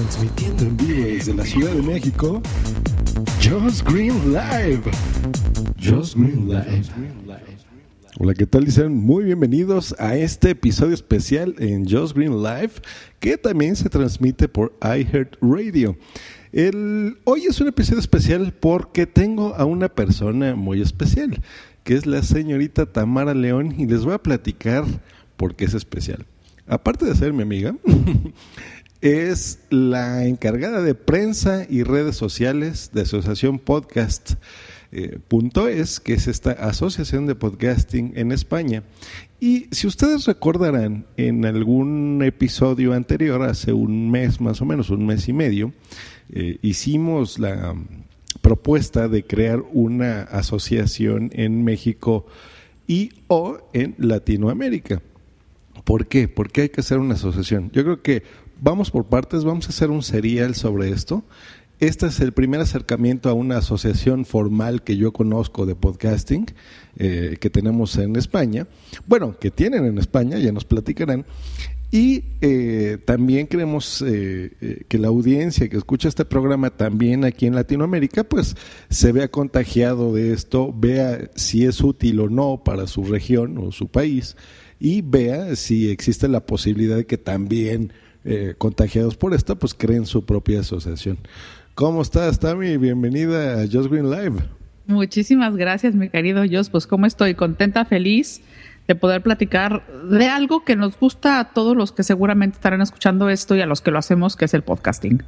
Transmitiendo en vivo desde la Ciudad de México, Just Green Live. Just Green Live. Hola, ¿qué tal? Dicen muy bienvenidos a este episodio especial en Just Green Live, que también se transmite por iHeartRadio. El, hoy es un episodio especial porque tengo a una persona muy especial, que es la señorita Tamara León, y les voy a platicar por qué es especial. Aparte de ser mi amiga, es la encargada de prensa y redes sociales de Asociación Podcast. Eh, que es esta asociación de podcasting en España. Y si ustedes recordarán, en algún episodio anterior, hace un mes más o menos, un mes y medio, eh, hicimos la propuesta de crear una asociación en México y o en Latinoamérica. ¿Por qué? ¿Por qué hay que hacer una asociación? Yo creo que vamos por partes, vamos a hacer un serial sobre esto. Este es el primer acercamiento a una asociación formal que yo conozco de podcasting eh, que tenemos en España. Bueno, que tienen en España, ya nos platicarán. Y eh, también queremos eh, que la audiencia que escucha este programa también aquí en Latinoamérica, pues se vea contagiado de esto, vea si es útil o no para su región o su país y vea si existe la posibilidad de que también eh, contagiados por esto, pues creen su propia asociación. ¿Cómo estás, Tami? Bienvenida a Just Green Live. Muchísimas gracias, mi querido Jos. Pues cómo estoy, contenta, feliz de poder platicar de algo que nos gusta a todos los que seguramente estarán escuchando esto y a los que lo hacemos, que es el podcasting.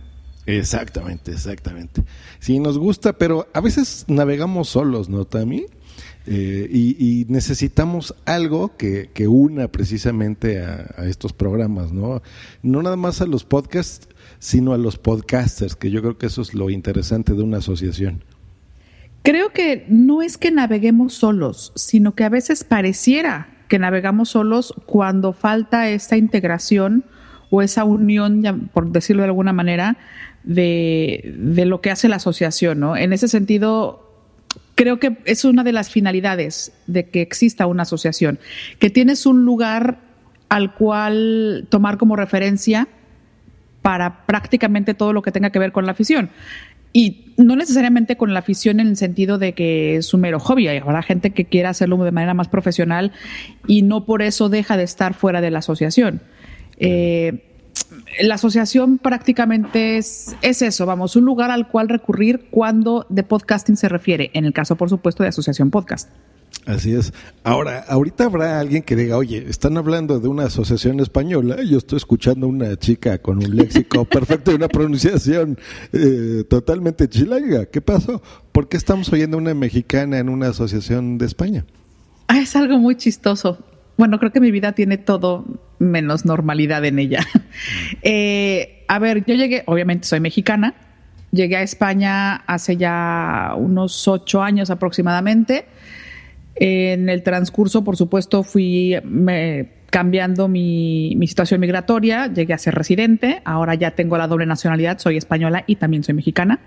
Exactamente, exactamente. Sí, nos gusta, pero a veces navegamos solos, ¿no, Tami? Eh, y, necesitamos algo que, una precisamente a, estos programas, ¿no? No nada más a los podcasts, sino a los podcasters, que yo creo que eso es lo interesante de una asociación. Creo que no es que naveguemos solos, sino que a veces pareciera que navegamos solos cuando falta esa integración o esa unión, por decirlo de alguna manera, de, de lo que hace la asociación, ¿no? En ese sentido, creo que es una de las finalidades de que exista una asociación, que tienes un lugar al cual tomar como referencia para prácticamente todo lo que tenga que ver con la afición. Y no necesariamente con la afición en el sentido de que es un mero hobby. Habrá gente que quiera hacerlo de manera más profesional y no por eso deja de estar fuera de la asociación. Eh, la asociación prácticamente es, es, eso, vamos, un lugar al cual recurrir cuando de podcasting se refiere, en el caso, por supuesto, de Asociación Podcast. Así es. Ahora, ahorita habrá alguien que diga, oye, están hablando de una asociación española, yo estoy escuchando una chica con un léxico perfecto y una pronunciación eh, totalmente chilanga. ¿Qué pasó? ¿Por qué estamos oyendo una mexicana en una asociación de España? Ah, es algo muy chistoso bueno, creo que mi vida tiene todo menos normalidad en ella. Eh, a ver, yo llegué, obviamente soy mexicana, llegué a España hace ya unos ocho años aproximadamente. En el transcurso, por supuesto, fui cambiando mi, mi, situación migratoria, llegué a ser residente, ahora ya tengo la doble nacionalidad, soy española y también soy mexicana.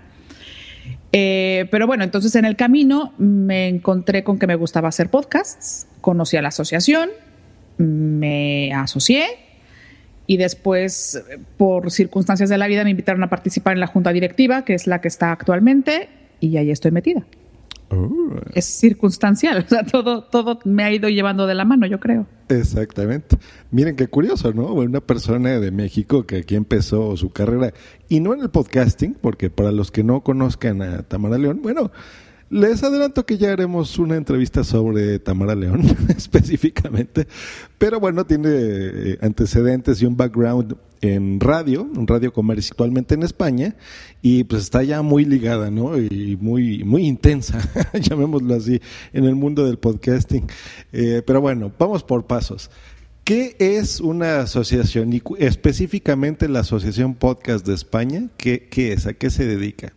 Eh, pero bueno, entonces en el camino me encontré con que me gustaba hacer podcasts, conocí a la asociación, me asocié y después, por circunstancias de la vida, me invitaron a participar en la junta directiva, que es la que está actualmente, y ahí estoy metida. Oh. Es circunstancial, o sea, todo, todo me ha ido llevando de la mano, yo creo. Exactamente. Miren qué curioso, ¿no? Una persona de México que aquí empezó su carrera, y no en el podcasting, porque para los que no conozcan a Tamara León, bueno, les adelanto que ya haremos una entrevista sobre Tamara León específicamente, pero bueno, tiene eh, antecedentes y un background en radio, un radio comercialmente en España, y pues está ya muy ligada, ¿no? Y muy, muy intensa, llamémoslo así, en el mundo del podcasting. Eh, pero bueno, vamos por pasos. ¿Qué es una asociación y específicamente la Asociación Podcast de España? ¿Qué, qué es? ¿A qué se dedica?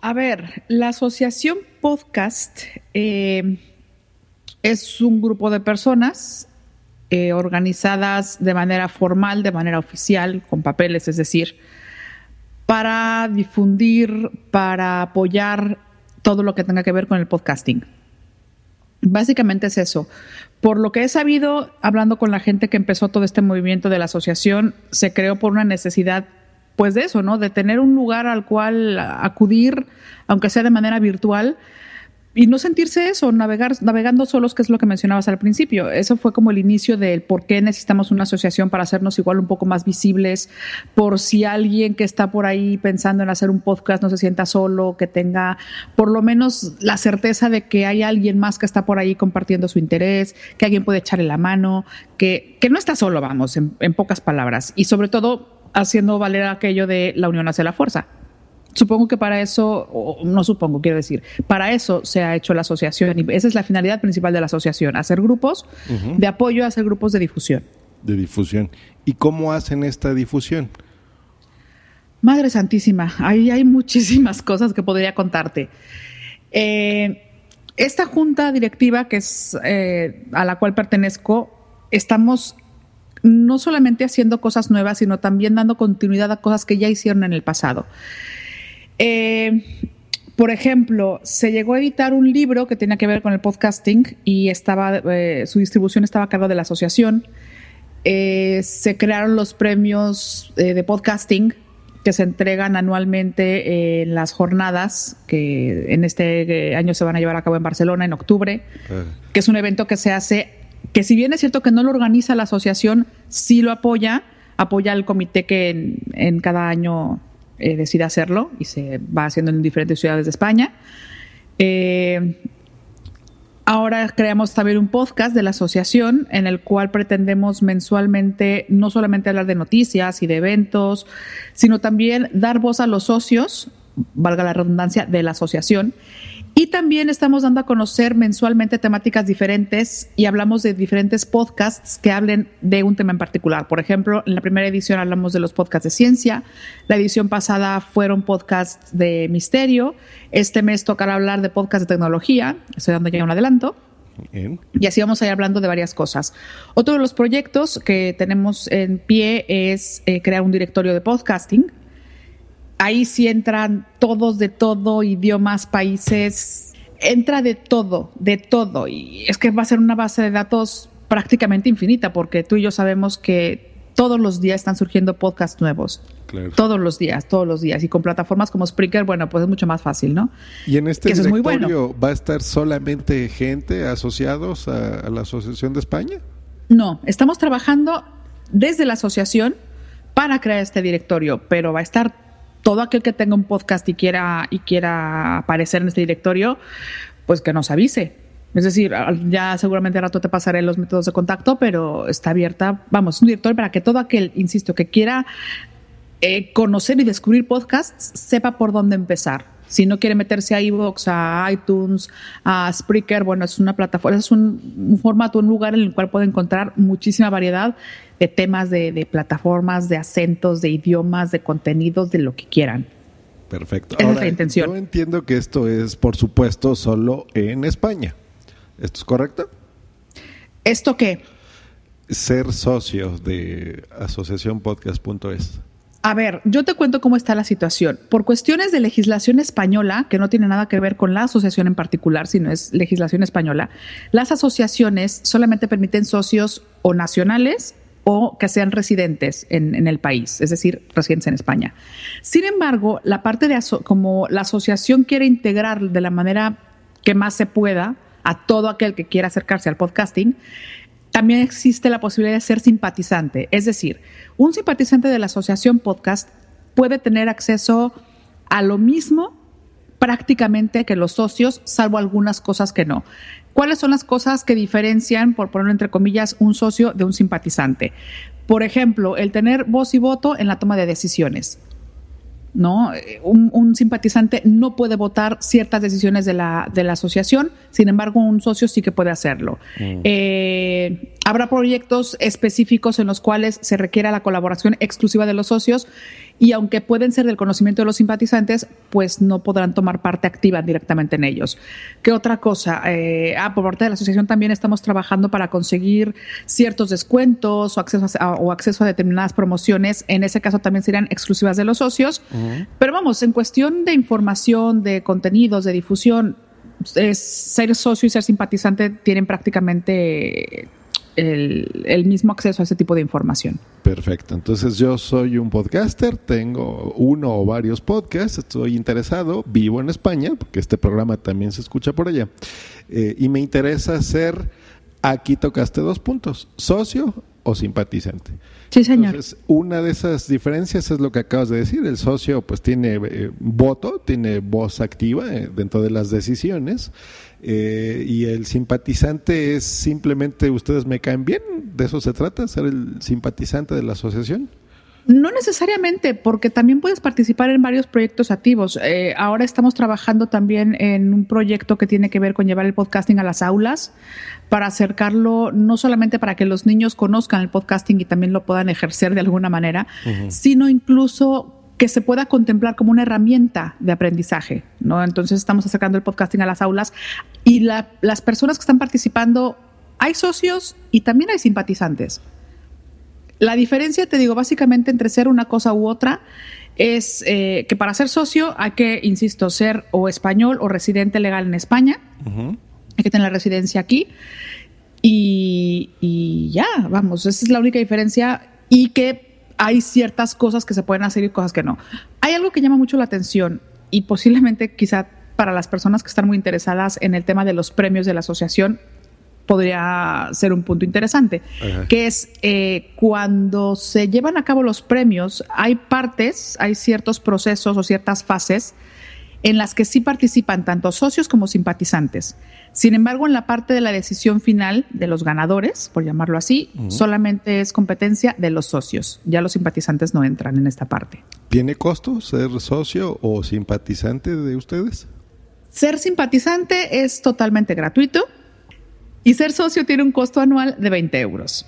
A ver, la Asociación Podcast eh, es un grupo de personas eh, organizadas de manera formal, de manera oficial, con papeles, es decir, para difundir, para apoyar todo lo que tenga que ver con el podcasting. Básicamente es eso. Por lo que he sabido, hablando con la gente que empezó todo este movimiento de la asociación, se creó por una necesidad pues de eso, ¿no? De tener un lugar al cual acudir, aunque sea de manera virtual, y no sentirse eso, navegar, navegando solos, que es lo que mencionabas al principio. Eso fue como el inicio del por qué necesitamos una asociación para hacernos igual un poco más visibles, por si alguien que está por ahí pensando en hacer un podcast no se sienta solo, que tenga por lo menos la certeza de que hay alguien más que está por ahí compartiendo su interés, que alguien puede echarle la mano, que, no está solo, vamos, en, en pocas palabras. Y sobre todo haciendo valer aquello de la unión hacia la fuerza. Supongo que para eso, o no supongo, quiero decir, para eso se ha hecho la asociación y esa es la finalidad principal de la asociación, hacer grupos de apoyo, hacer grupos de difusión. De difusión. ¿Y cómo hacen esta difusión? Madre Santísima, ahí hay muchísimas cosas que podría contarte. Eh, esta junta directiva, que es eh, a la cual pertenezco, estamos no solamente haciendo cosas nuevas, sino también dando continuidad a cosas que ya hicieron en el pasado. Eh, por ejemplo, se llegó a editar un libro que tenía que ver con el podcasting y estaba, eh, su distribución estaba a cargo de la asociación. Eh, se crearon los premios de podcasting que se entregan anualmente en las jornadas que en este año se van a llevar a cabo en Barcelona en octubre, que es un evento que se hace, que si bien es cierto que no lo organiza la asociación, sí lo apoya, apoya al comité que en cada año eh, decide hacerlo y se va haciendo en diferentes ciudades de España. Eh, ahora creamos también un podcast de la asociación en el cual pretendemos mensualmente no solamente hablar de noticias y de eventos, sino también dar voz a los socios, valga la redundancia, de la asociación y también estamos dando a conocer mensualmente temáticas diferentes y hablamos de diferentes podcasts que hablen de un tema en particular. Por ejemplo, en la primera edición hablamos de los podcasts de ciencia, la edición pasada fueron podcasts de misterio, este mes tocará hablar de podcasts de tecnología, estoy dando ya un adelanto. Y así vamos a ir hablando de varias cosas. Otro de los proyectos que tenemos en pie es eh, crear un directorio de podcasting ahí sí entran todos de todo, idiomas, países, entra de todo, de todo. Y es que va a ser una base de datos prácticamente infinita, porque tú y yo sabemos que todos los días están surgiendo podcasts nuevos. Todos los días, todos los días. Y con plataformas como Spreaker, bueno, pues es mucho más fácil, ¿no? Y en este directorio va a estar solamente gente asociados a la Asociación de España. No, estamos trabajando desde la asociación para crear este directorio, pero va a estar todo aquel que tenga un podcast y quiera, y quiera aparecer en este directorio, pues que nos avise. Es decir, ya seguramente al rato te pasaré los métodos de contacto, pero está abierta, vamos, un directorio para que todo aquel, insisto, que quiera eh, conocer y descubrir podcasts, sepa por dónde empezar. Si no quiere meterse a iVoox, a iTunes, a Spreaker, bueno, es una plataforma, es un, formato, un lugar en el cual puede encontrar muchísima variedad de temas, de, plataformas, de acentos, de idiomas, de contenidos, de lo que quieran. Perfecto. Esa es la intención. Yo entiendo que esto es, por supuesto, solo en España. ¿Esto es correcto? ¿Esto qué? Ser socio de asociacionpodcast.es. A ver, yo te cuento cómo está la situación. Por cuestiones de legislación española, que no tiene nada que ver con la asociación en particular, sino es legislación española, las asociaciones solamente permiten socios o nacionales o que sean residentes en, el país, es decir, residentes en España. Sin embargo, la parte de como la asociación quiere integrar de la manera que más se pueda a todo aquel que quiera acercarse al podcasting, también existe la posibilidad de ser simpatizante. Es decir, un simpatizante de la asociación podcast puede tener acceso a lo mismo prácticamente que los socios, salvo algunas cosas que no. ¿Cuáles son las cosas que diferencian, por ponerlo entre comillas, un socio de un simpatizante? Por ejemplo, el tener voz y voto en la toma de decisiones. ¿no? Un, simpatizante no puede votar ciertas decisiones de la, de la, asociación, sin embargo, un socio sí que puede hacerlo. Mm. Eh, habrá proyectos específicos en los cuales se requiera la colaboración exclusiva de los socios y aunque pueden ser del conocimiento de los simpatizantes, pues no podrán tomar parte activa directamente en ellos. ¿Qué otra cosa? Eh, ah, por parte de la asociación también estamos trabajando para conseguir ciertos descuentos o acceso a, o acceso a determinadas promociones. En ese caso también serían exclusivas de los socios. Pero vamos, en cuestión de información, de contenidos, de difusión, ser socio y ser simpatizante tienen prácticamente el, mismo acceso a ese tipo de información. Perfecto. Entonces yo soy un podcaster, tengo uno o varios podcasts, estoy interesado, vivo en España, porque este programa también se escucha por allá, eh, y me interesa ser, aquí tocaste dos puntos, socio o simpatizante. Sí, señor. Entonces, una de esas diferencias es lo que acabas de decir. El socio pues tiene eh, voto, tiene voz activa eh, dentro de las decisiones eh, y el simpatizante es simplemente ustedes me caen bien. ¿De eso se trata? ¿Ser el simpatizante de la asociación? No necesariamente, porque también puedes participar en varios proyectos activos. Eh, ahora estamos trabajando también en un proyecto que tiene que ver con llevar el podcasting a las aulas para acercarlo no solamente para que los niños conozcan el podcasting y también lo puedan ejercer de alguna manera, sino incluso que se pueda contemplar como una herramienta de aprendizaje, ¿no? Entonces estamos acercando el podcasting a las aulas y las personas que están participando, hay socios y también hay simpatizantes. La diferencia, te digo, básicamente entre ser una cosa u otra es eh, que para ser socio hay que, insisto, ser o español o residente legal en España. Hay que tener la residencia aquí. Y, y, ya, vamos, esa es la única diferencia. Y que hay ciertas cosas que se pueden hacer y cosas que no. Hay algo que llama mucho la atención y posiblemente quizá para las personas que están muy interesadas en el tema de los premios de la asociación, podría ser un punto interesante, que es eh, cuando se llevan a cabo los premios, hay partes, hay ciertos procesos o ciertas fases en las que sí participan tanto socios como simpatizantes. Sin embargo, en la parte de la decisión final de los ganadores, por llamarlo así, solamente es competencia de los socios. Ya los simpatizantes no entran en esta parte. ¿Tiene costo ser socio o simpatizante de ustedes? Ser simpatizante es totalmente gratuito. Y ser socio tiene un costo anual de 20 euros.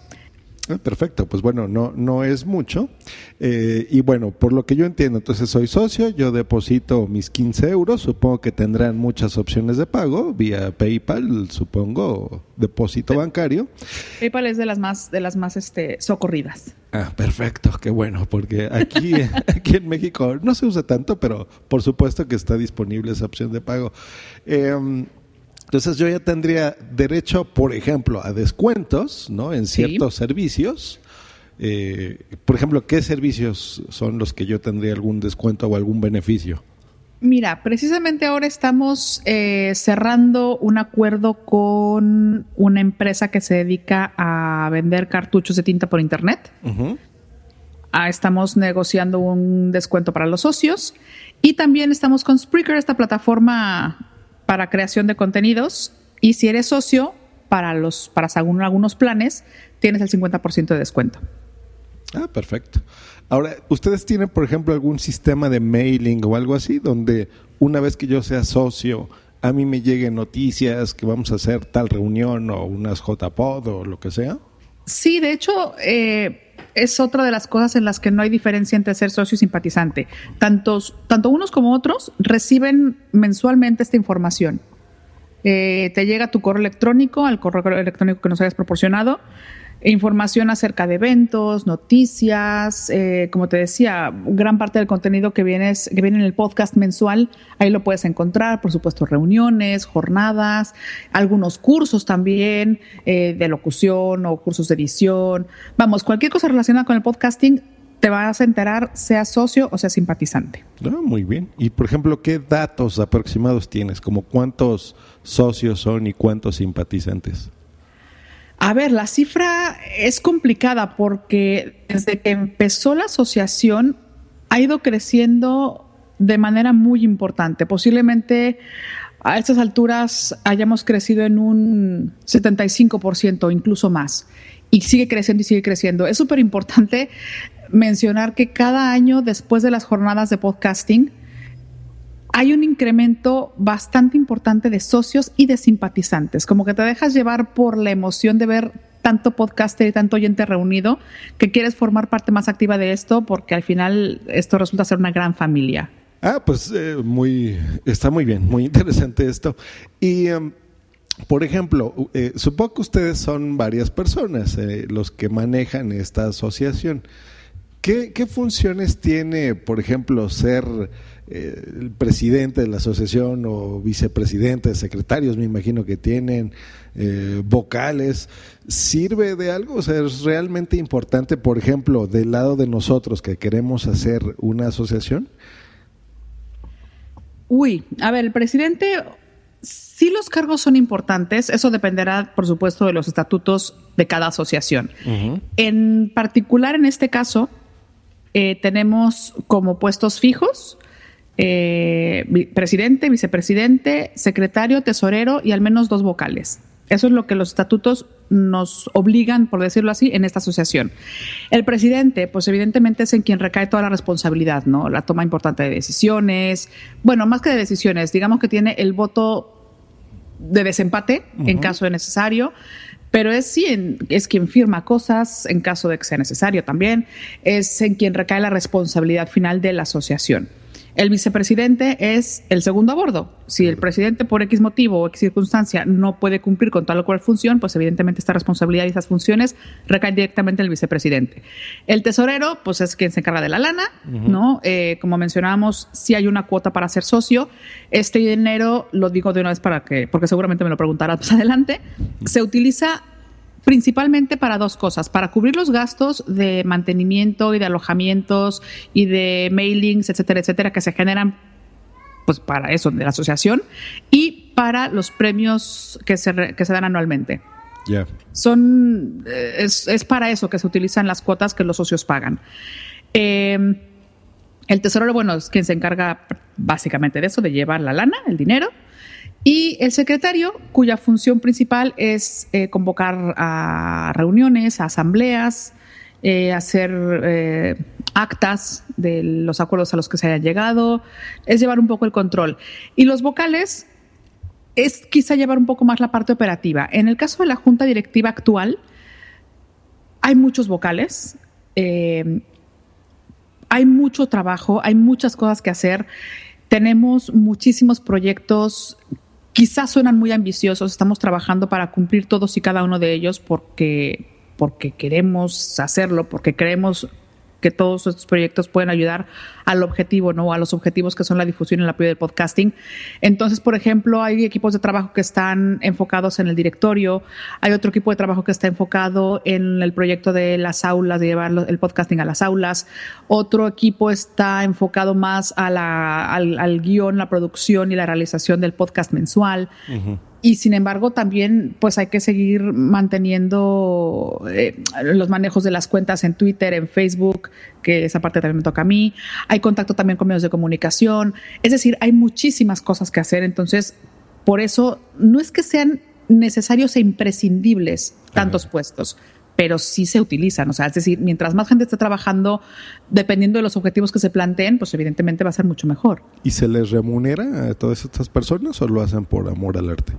Ah, perfecto, pues bueno, no, no es mucho. Eh, y bueno, por lo que yo entiendo, entonces soy socio, yo deposito mis 15 euros, supongo que tendrán muchas opciones de pago, vía PayPal, supongo, depósito bancario. PayPal es de las más, de las más este, socorridas. Ah, perfecto, qué bueno, porque aquí, aquí en México no se usa tanto, pero por supuesto que está disponible esa opción de pago. Eh, entonces yo ya tendría derecho, por ejemplo, a descuentos ¿no? en ciertos servicios. Eh, por ejemplo, ¿qué servicios son los que yo tendría algún descuento o algún beneficio? Mira, precisamente ahora estamos eh, cerrando un acuerdo con una empresa que se dedica a vender cartuchos de tinta por internet. Ah, estamos negociando un descuento para los socios y también estamos con Spreaker, esta plataforma para creación de contenidos y si eres socio, para, los, para según algunos planes, tienes el 50% de descuento. Ah, perfecto. Ahora, ¿ustedes tienen, por ejemplo, algún sistema de mailing o algo así donde una vez que yo sea socio, a mí me lleguen noticias que vamos a hacer tal reunión o unas JPod o lo que sea? Sí, de hecho, eh, es otra de las cosas en las que no hay diferencia entre ser socio y simpatizante. Tantos, tanto unos como otros reciben mensualmente esta información. Eh, te llega tu correo electrónico, al correo electrónico que nos hayas proporcionado, información acerca de eventos, noticias, eh, como te decía, gran parte del contenido que, vienes, que viene en el podcast mensual, ahí lo puedes encontrar, por supuesto, reuniones, jornadas, algunos cursos también eh, de locución o cursos de edición, vamos, cualquier cosa relacionada con el podcasting. Te vas a enterar, sea socio o sea simpatizante. Ah, muy bien. Y por ejemplo, ¿qué datos aproximados tienes? ¿Como cuántos socios son y cuántos simpatizantes? A ver, la cifra es complicada porque desde que empezó la asociación ha ido creciendo de manera muy importante. Posiblemente a estas alturas hayamos crecido en un 75%, incluso más. Y sigue creciendo y sigue creciendo. Es súper importante mencionar que cada año después de las jornadas de podcasting, hay un incremento bastante importante de socios y de simpatizantes, como que te dejas llevar por la emoción de ver tanto podcaster y tanto oyente reunido que quieres formar parte más activa de esto porque al final esto resulta ser una gran familia. Ah, pues eh, muy, está muy bien, muy interesante esto. Y em, por ejemplo, eh, supongo que ustedes son varias personas eh, los que manejan esta asociación. ¿Qué, ¿Qué, funciones tiene, por ejemplo, ser eh, el presidente de la asociación o vicepresidente, secretarios, me imagino que tienen, eh, vocales? ¿Sirve de algo? O sea, ¿es realmente importante, por ejemplo, del lado de nosotros que queremos hacer una asociación? Uy, a ver, el presidente Sí los cargos son importantes, eso dependerá, por supuesto, de los estatutos de cada asociación. En particular, en este caso, eh, tenemos como puestos fijos eh, presidente, vicepresidente, secretario, tesorero y al menos dos vocales. Eso es lo que los estatutos nos obligan, por decirlo así, en esta asociación. El presidente, pues evidentemente es en quien recae toda la responsabilidad, ¿no? La toma importante de decisiones, bueno, más que de decisiones, digamos que tiene el voto de desempate en caso de necesario, pero es, sí, es quien firma cosas en caso de que sea necesario también, es en quien recae la responsabilidad final de la asociación. El vicepresidente es el segundo a bordo. Si el presidente por X motivo o X circunstancia no puede cumplir con tal o cual función, pues evidentemente esta responsabilidad y esas funciones recaen directamente en el vicepresidente. El tesorero, pues es quien se encarga de la lana, ¿no? Eh, como mencionábamos, si hay una cuota para ser socio. Este dinero, lo digo de una vez para que, porque seguramente me lo preguntarás más adelante, se utiliza principalmente para dos cosas, para cubrir los gastos de mantenimiento y de alojamientos y de mailings, etcétera, etcétera, que se generan pues para eso de la asociación y para los premios que se, que se dan anualmente. Son, eh, es, para eso que se utilizan las cuotas que los socios pagan. Em, el tesorero, bueno, es quien se encarga básicamente de eso, de llevar la lana, el dinero. Y el secretario, cuya función principal es eh, convocar a reuniones, a asambleas, eh, hacer eh, actas de los acuerdos a los que se hayan llegado, es llevar un poco el control. Y los vocales es quizá llevar un poco más la parte operativa. En el caso de la junta directiva actual, hay muchos vocales, hay mucho trabajo, hay muchas cosas que hacer. Tenemos muchísimos proyectos quizás suenan muy ambiciosos, estamos trabajando para cumplir todos y cada uno de ellos porque, porque queremos hacerlo, porque creemos que todos estos proyectos pueden ayudar al objetivo, ¿no? A los objetivos que son la difusión y el apoyo del podcasting. Entonces, por ejemplo, hay equipos de trabajo que están enfocados en el directorio, hay otro equipo de trabajo que está enfocado en el proyecto de las aulas, de llevar el podcasting a las aulas, otro equipo está enfocado más a la, al, guion, la producción y la realización del podcast mensual y sin embargo también pues hay que seguir manteniendo eh, los manejos de las cuentas en Twitter, en Facebook, que esa parte también me toca a mí. Hay contacto también con medios de comunicación. Es decir, hay muchísimas cosas que hacer. Entonces, por eso no es que sean necesarios e imprescindibles tantos puestos pero sí se utilizan. O sea, es decir, mientras más gente esté trabajando, dependiendo de los objetivos que se planteen, pues evidentemente va a ser mucho mejor. ¿Y se les remunera a todas estas personas o lo hacen por amor al arte?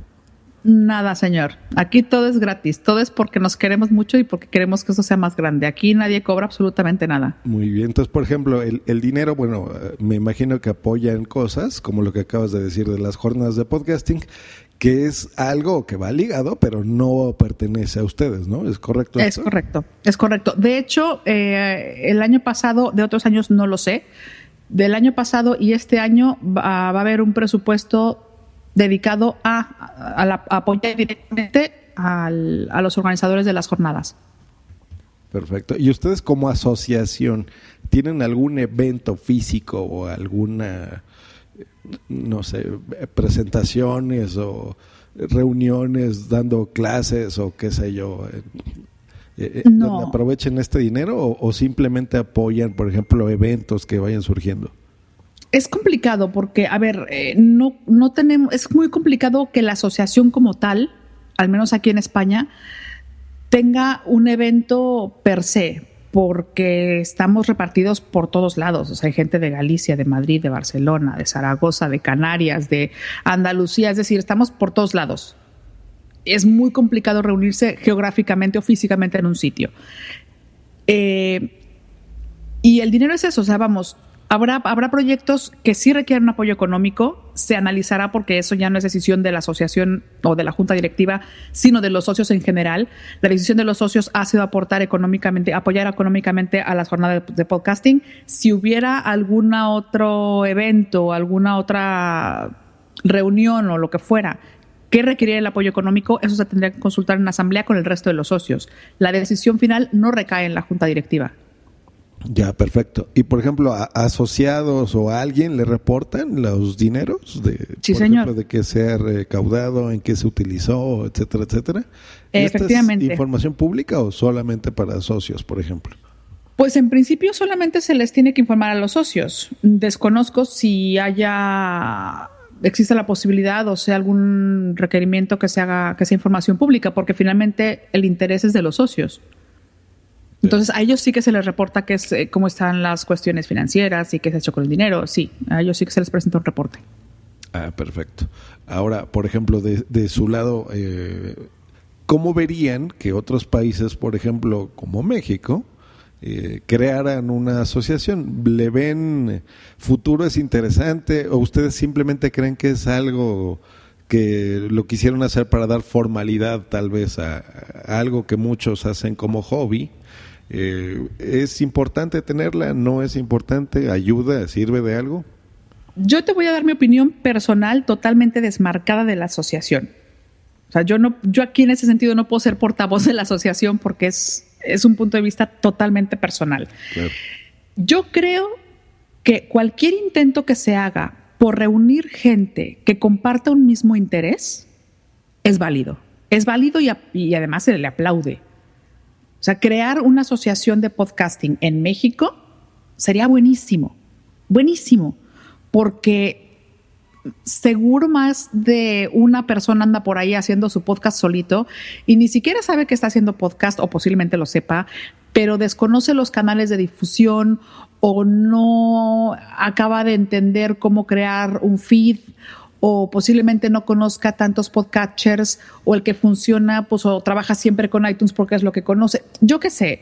Nada, señor. Aquí todo es gratis. Todo es porque nos queremos mucho y porque queremos que eso sea más grande. Aquí nadie cobra absolutamente nada. Muy bien. Entonces, por ejemplo, el, el dinero, bueno, eh, me imagino que apoya en cosas, como lo que acabas de decir de las jornadas de podcasting, que es algo que va ligado, pero no pertenece a ustedes, ¿no? ¿Es correcto? Es correcto, es correcto. De hecho, eh, el año pasado, de otros años no lo sé, del año pasado y este año va, a haber un presupuesto dedicado a, apoyar directamente a los organizadores de las jornadas. Perfecto. ¿Y ustedes como asociación tienen algún evento físico o alguna no sé, presentaciones o reuniones dando clases o qué sé yo, eh, eh, donde aprovechen este dinero o, simplemente apoyan, por ejemplo, eventos que vayan surgiendo? Es complicado porque, a ver, eh, no, no tenemos, es muy complicado que la asociación como tal, al menos aquí en España, tenga un evento per se, porque estamos repartidos por todos lados. O sea, hay gente de Galicia, de Madrid, de Barcelona, de Zaragoza, de Canarias, de Andalucía, es decir, estamos por todos lados. Es muy complicado reunirse geográficamente o físicamente en un sitio. Eh, y el dinero es eso, o sea, vamos, Habrá, habrá proyectos que sí requieren apoyo económico, se analizará porque eso ya no es decisión de la asociación o de la junta directiva, sino de los socios en general. La decisión de los socios ha sido aportar económicamente, apoyar económicamente a las jornadas de, podcasting. Si hubiera algún otro evento, alguna otra reunión o lo que fuera que requeriría el apoyo económico, eso se tendría que consultar en asamblea con el resto de los socios. La decisión final no recae en la junta directiva. Ya, perfecto. Y por ejemplo, a, asociados o a alguien le reportan los dineros de, sí, señor. de que se ha recaudado, en qué se utilizó, etcétera, etcétera. Efectivamente. ¿Esta es información pública o solamente para socios, por ejemplo? Pues en principio solamente se les tiene que informar a los socios. Desconozco si haya existe la posibilidad o sea algún requerimiento que se haga que sea información pública, porque finalmente el interés es de los socios. Entonces, a ellos sí que se les reporta que es, eh, cómo están las cuestiones financieras y qué se ha hecho con el dinero. Sí, a ellos sí que se les presenta un reporte. Ah, perfecto. Ahora, por ejemplo, de, de su lado, eh, ¿cómo verían que otros países, por ejemplo, como México, eh, crearan una asociación? ¿Le ven futuro es interesante o ustedes simplemente creen que es algo que lo quisieron hacer para dar formalidad tal vez a algo que muchos hacen como hobby? Eh, ¿Es importante tenerla? ¿No es importante? ¿Ayuda? ¿Sirve de algo? Yo te voy a dar mi opinión personal totalmente desmarcada de la asociación. O sea, yo no, yo aquí en ese sentido no puedo ser portavoz de la asociación porque es, es un punto de vista totalmente personal. Yo creo que cualquier intento que se haga por reunir gente que comparta un mismo interés es válido. Es válido y, y además se le aplaude. O sea, crear una asociación de podcasting en México sería buenísimo, buenísimo, porque seguro más de una persona anda por ahí haciendo su podcast solito y ni siquiera sabe que está haciendo podcast o posiblemente lo sepa, pero desconoce los canales de difusión o no acaba de entender cómo crear un feed o posiblemente no conozca tantos podcatchers o el que funciona pues o trabaja siempre con iTunes porque es lo que conoce. Yo qué sé,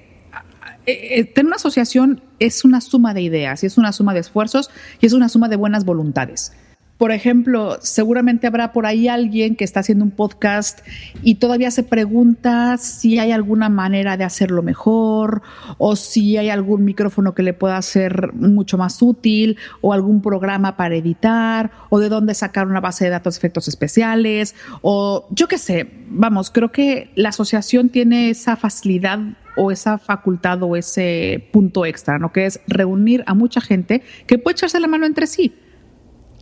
eh, eh, tener una asociación es una suma de ideas y es una suma de esfuerzos y es una suma de buenas voluntades. Por ejemplo, seguramente habrá por ahí alguien que está haciendo un podcast y todavía se pregunta si hay alguna manera de hacerlo mejor o si hay algún micrófono que le pueda ser mucho más útil o algún programa para editar o de dónde sacar una base de datos de efectos especiales o yo qué sé. Vamos, creo que la asociación tiene esa facilidad o esa facultad o ese punto extra, ¿no? Que es reunir a mucha gente que puede echarse la mano entre sí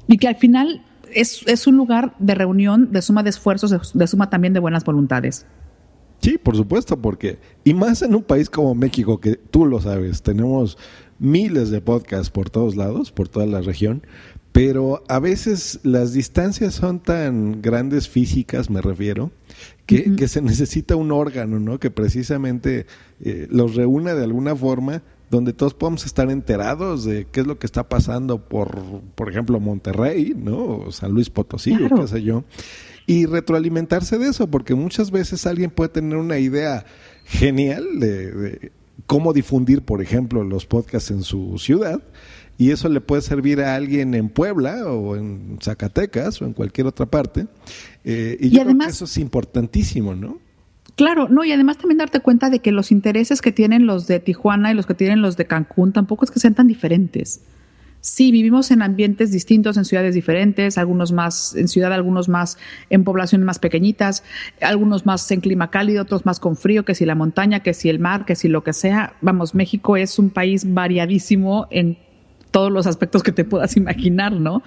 y que al final es, un lugar de reunión, de suma de esfuerzos, de, suma también de buenas voluntades. Sí, por supuesto, porque, y más en un país como México, que tú lo sabes, tenemos miles de podcasts por todos lados, por toda la región, pero a veces las distancias son tan grandes físicas, me refiero, que, que se necesita un órgano, ¿no? Que precisamente eh, los reúna de alguna forma donde todos podamos estar enterados de qué es lo que está pasando por, por ejemplo, Monterrey, ¿no? San Luis Potosí, o qué sé yo. Y retroalimentarse de eso, porque muchas veces alguien puede tener una idea genial de, cómo difundir, por ejemplo, los podcasts en su ciudad, y eso le puede servir a alguien en Puebla o en Zacatecas o en cualquier otra parte. Eh, y, yo creo que eso es importantísimo, ¿no? Claro, no, y además también darte cuenta de que los intereses que tienen los de Tijuana y los que tienen los de Cancún tampoco es que sean tan diferentes. Sí, vivimos en ambientes distintos, en ciudades diferentes, algunos más en ciudad, algunos más en poblaciones más pequeñitas, algunos más en clima cálido, otros más con frío, que si la montaña, que si el mar, que si lo que sea. Vamos, México es un país variadísimo en todos los aspectos que te puedas imaginar, ¿no?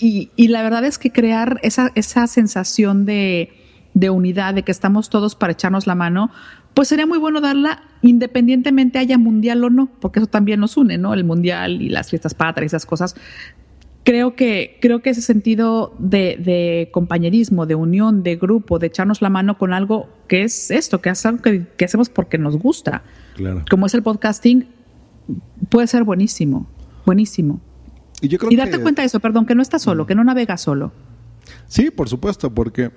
Y, y la verdad es que crear esa, esa sensación de, de unidad, de que estamos todos para echarnos la mano, pues sería muy bueno darla independientemente haya mundial o no, porque eso también nos une, ¿no? El mundial y las fiestas patrias y esas cosas. Creo que, creo que ese sentido de, compañerismo, de unión, de grupo, de echarnos la mano con algo que es esto, que es algo que, hacemos porque nos gusta, como es el podcasting, puede ser buenísimo, buenísimo. Y, darte cuenta de eso, perdón, que no estás solo, que no navegas solo. Sí, por supuesto, porque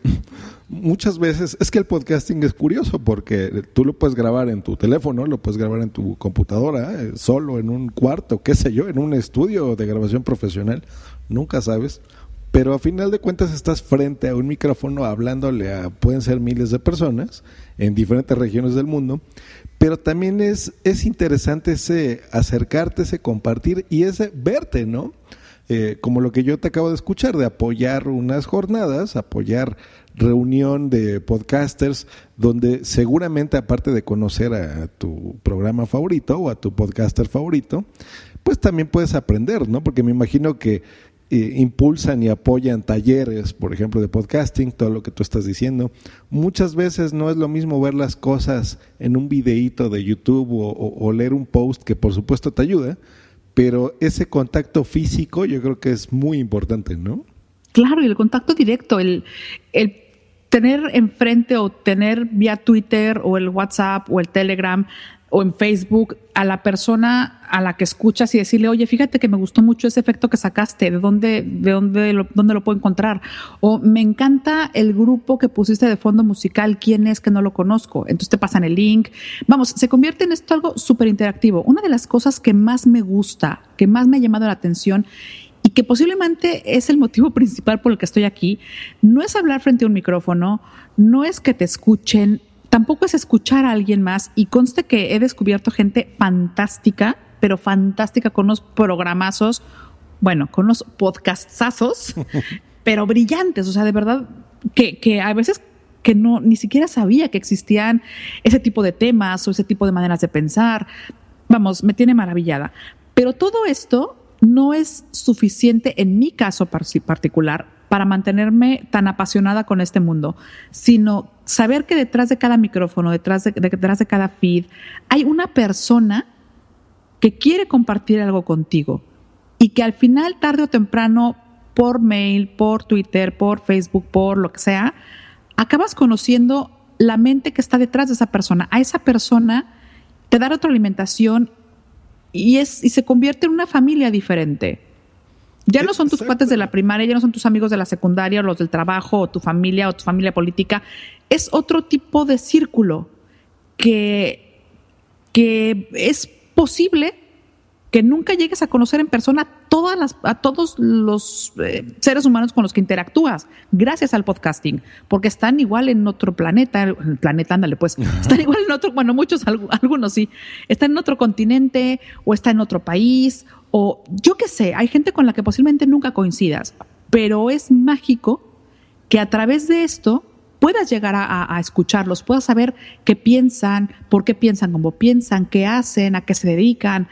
muchas veces es que el podcasting es curioso porque tú lo puedes grabar en tu teléfono, lo puedes grabar en tu computadora, eh, solo en un cuarto, qué sé yo, en un estudio de grabación profesional, nunca sabes. Pero a final de cuentas estás frente a un micrófono hablándole a, pueden ser miles de personas en diferentes regiones del mundo, pero también es, es interesante ese acercarte, ese compartir y ese verte, ¿no? Eh, como lo que yo te acabo de escuchar, de apoyar unas jornadas, apoyar reunión de podcasters, donde seguramente aparte de conocer a tu programa favorito o a tu podcaster favorito, pues también puedes aprender, ¿no? Porque me imagino que eh, impulsan y apoyan talleres, por ejemplo, de podcasting, todo lo que tú estás diciendo. Muchas veces no es lo mismo ver las cosas en un videíto de YouTube o leer un post que por supuesto te ayuda, pero ese contacto físico yo creo que es muy importante, ¿no? Claro, y el contacto directo, el, el tener enfrente o tener vía Twitter o el WhatsApp o el Telegram o en Facebook a la persona a la que escuchas y decirle, oye, fíjate que me gustó mucho ese efecto que sacaste, ¿de dónde, de dónde, lo, dónde lo puedo encontrar? O me encanta el grupo que pusiste de fondo musical, ¿quién es que no lo conozco? Entonces te pasan el link. Vamos, se convierte en esto algo súper interactivo. Una de las cosas que más me gusta, que más me ha llamado la atención y que posiblemente es el motivo principal por el que estoy aquí, no es hablar frente a un micrófono, no es que te escuchen, tampoco es escuchar a alguien más y conste que he descubierto gente fantástica, pero fantástica con unos programazos, bueno, con unos podcastazos, pero brillantes, o sea, de verdad que, que a veces que no ni siquiera sabía que existían ese tipo de temas o ese tipo de maneras de pensar. Vamos, me tiene maravillada. Pero todo esto no es suficiente en mi caso particular para mantenerme tan apasionada con este mundo, sino saber que detrás de cada micrófono, detrás de, detrás de cada feed, hay una persona que quiere compartir algo contigo y que al final, tarde o temprano, por mail, por Twitter, por Facebook, por lo que sea, acabas conociendo la mente que está detrás de esa persona. A esa persona te da alimentación y, es, y se convierte en una familia diferente. Ya no son tus cuates de la primaria, ya no son tus amigos de la secundaria o los del trabajo o tu familia o tu familia política. Es otro tipo de círculo que, que es posible que nunca llegues a conocer en persona a, todas las, a todos los eh, seres humanos con los que interactúas, gracias al podcasting, porque están igual en otro planeta, el planeta, ándale, pues, están igual en otro, bueno, muchos, algunos sí, están en otro continente o está en otro país o yo qué sé, hay gente con la que posiblemente nunca coincidas, pero es mágico que a través de esto puedas llegar a, escucharlos, puedas saber qué piensan, por qué piensan como piensan, qué hacen, a qué se dedican.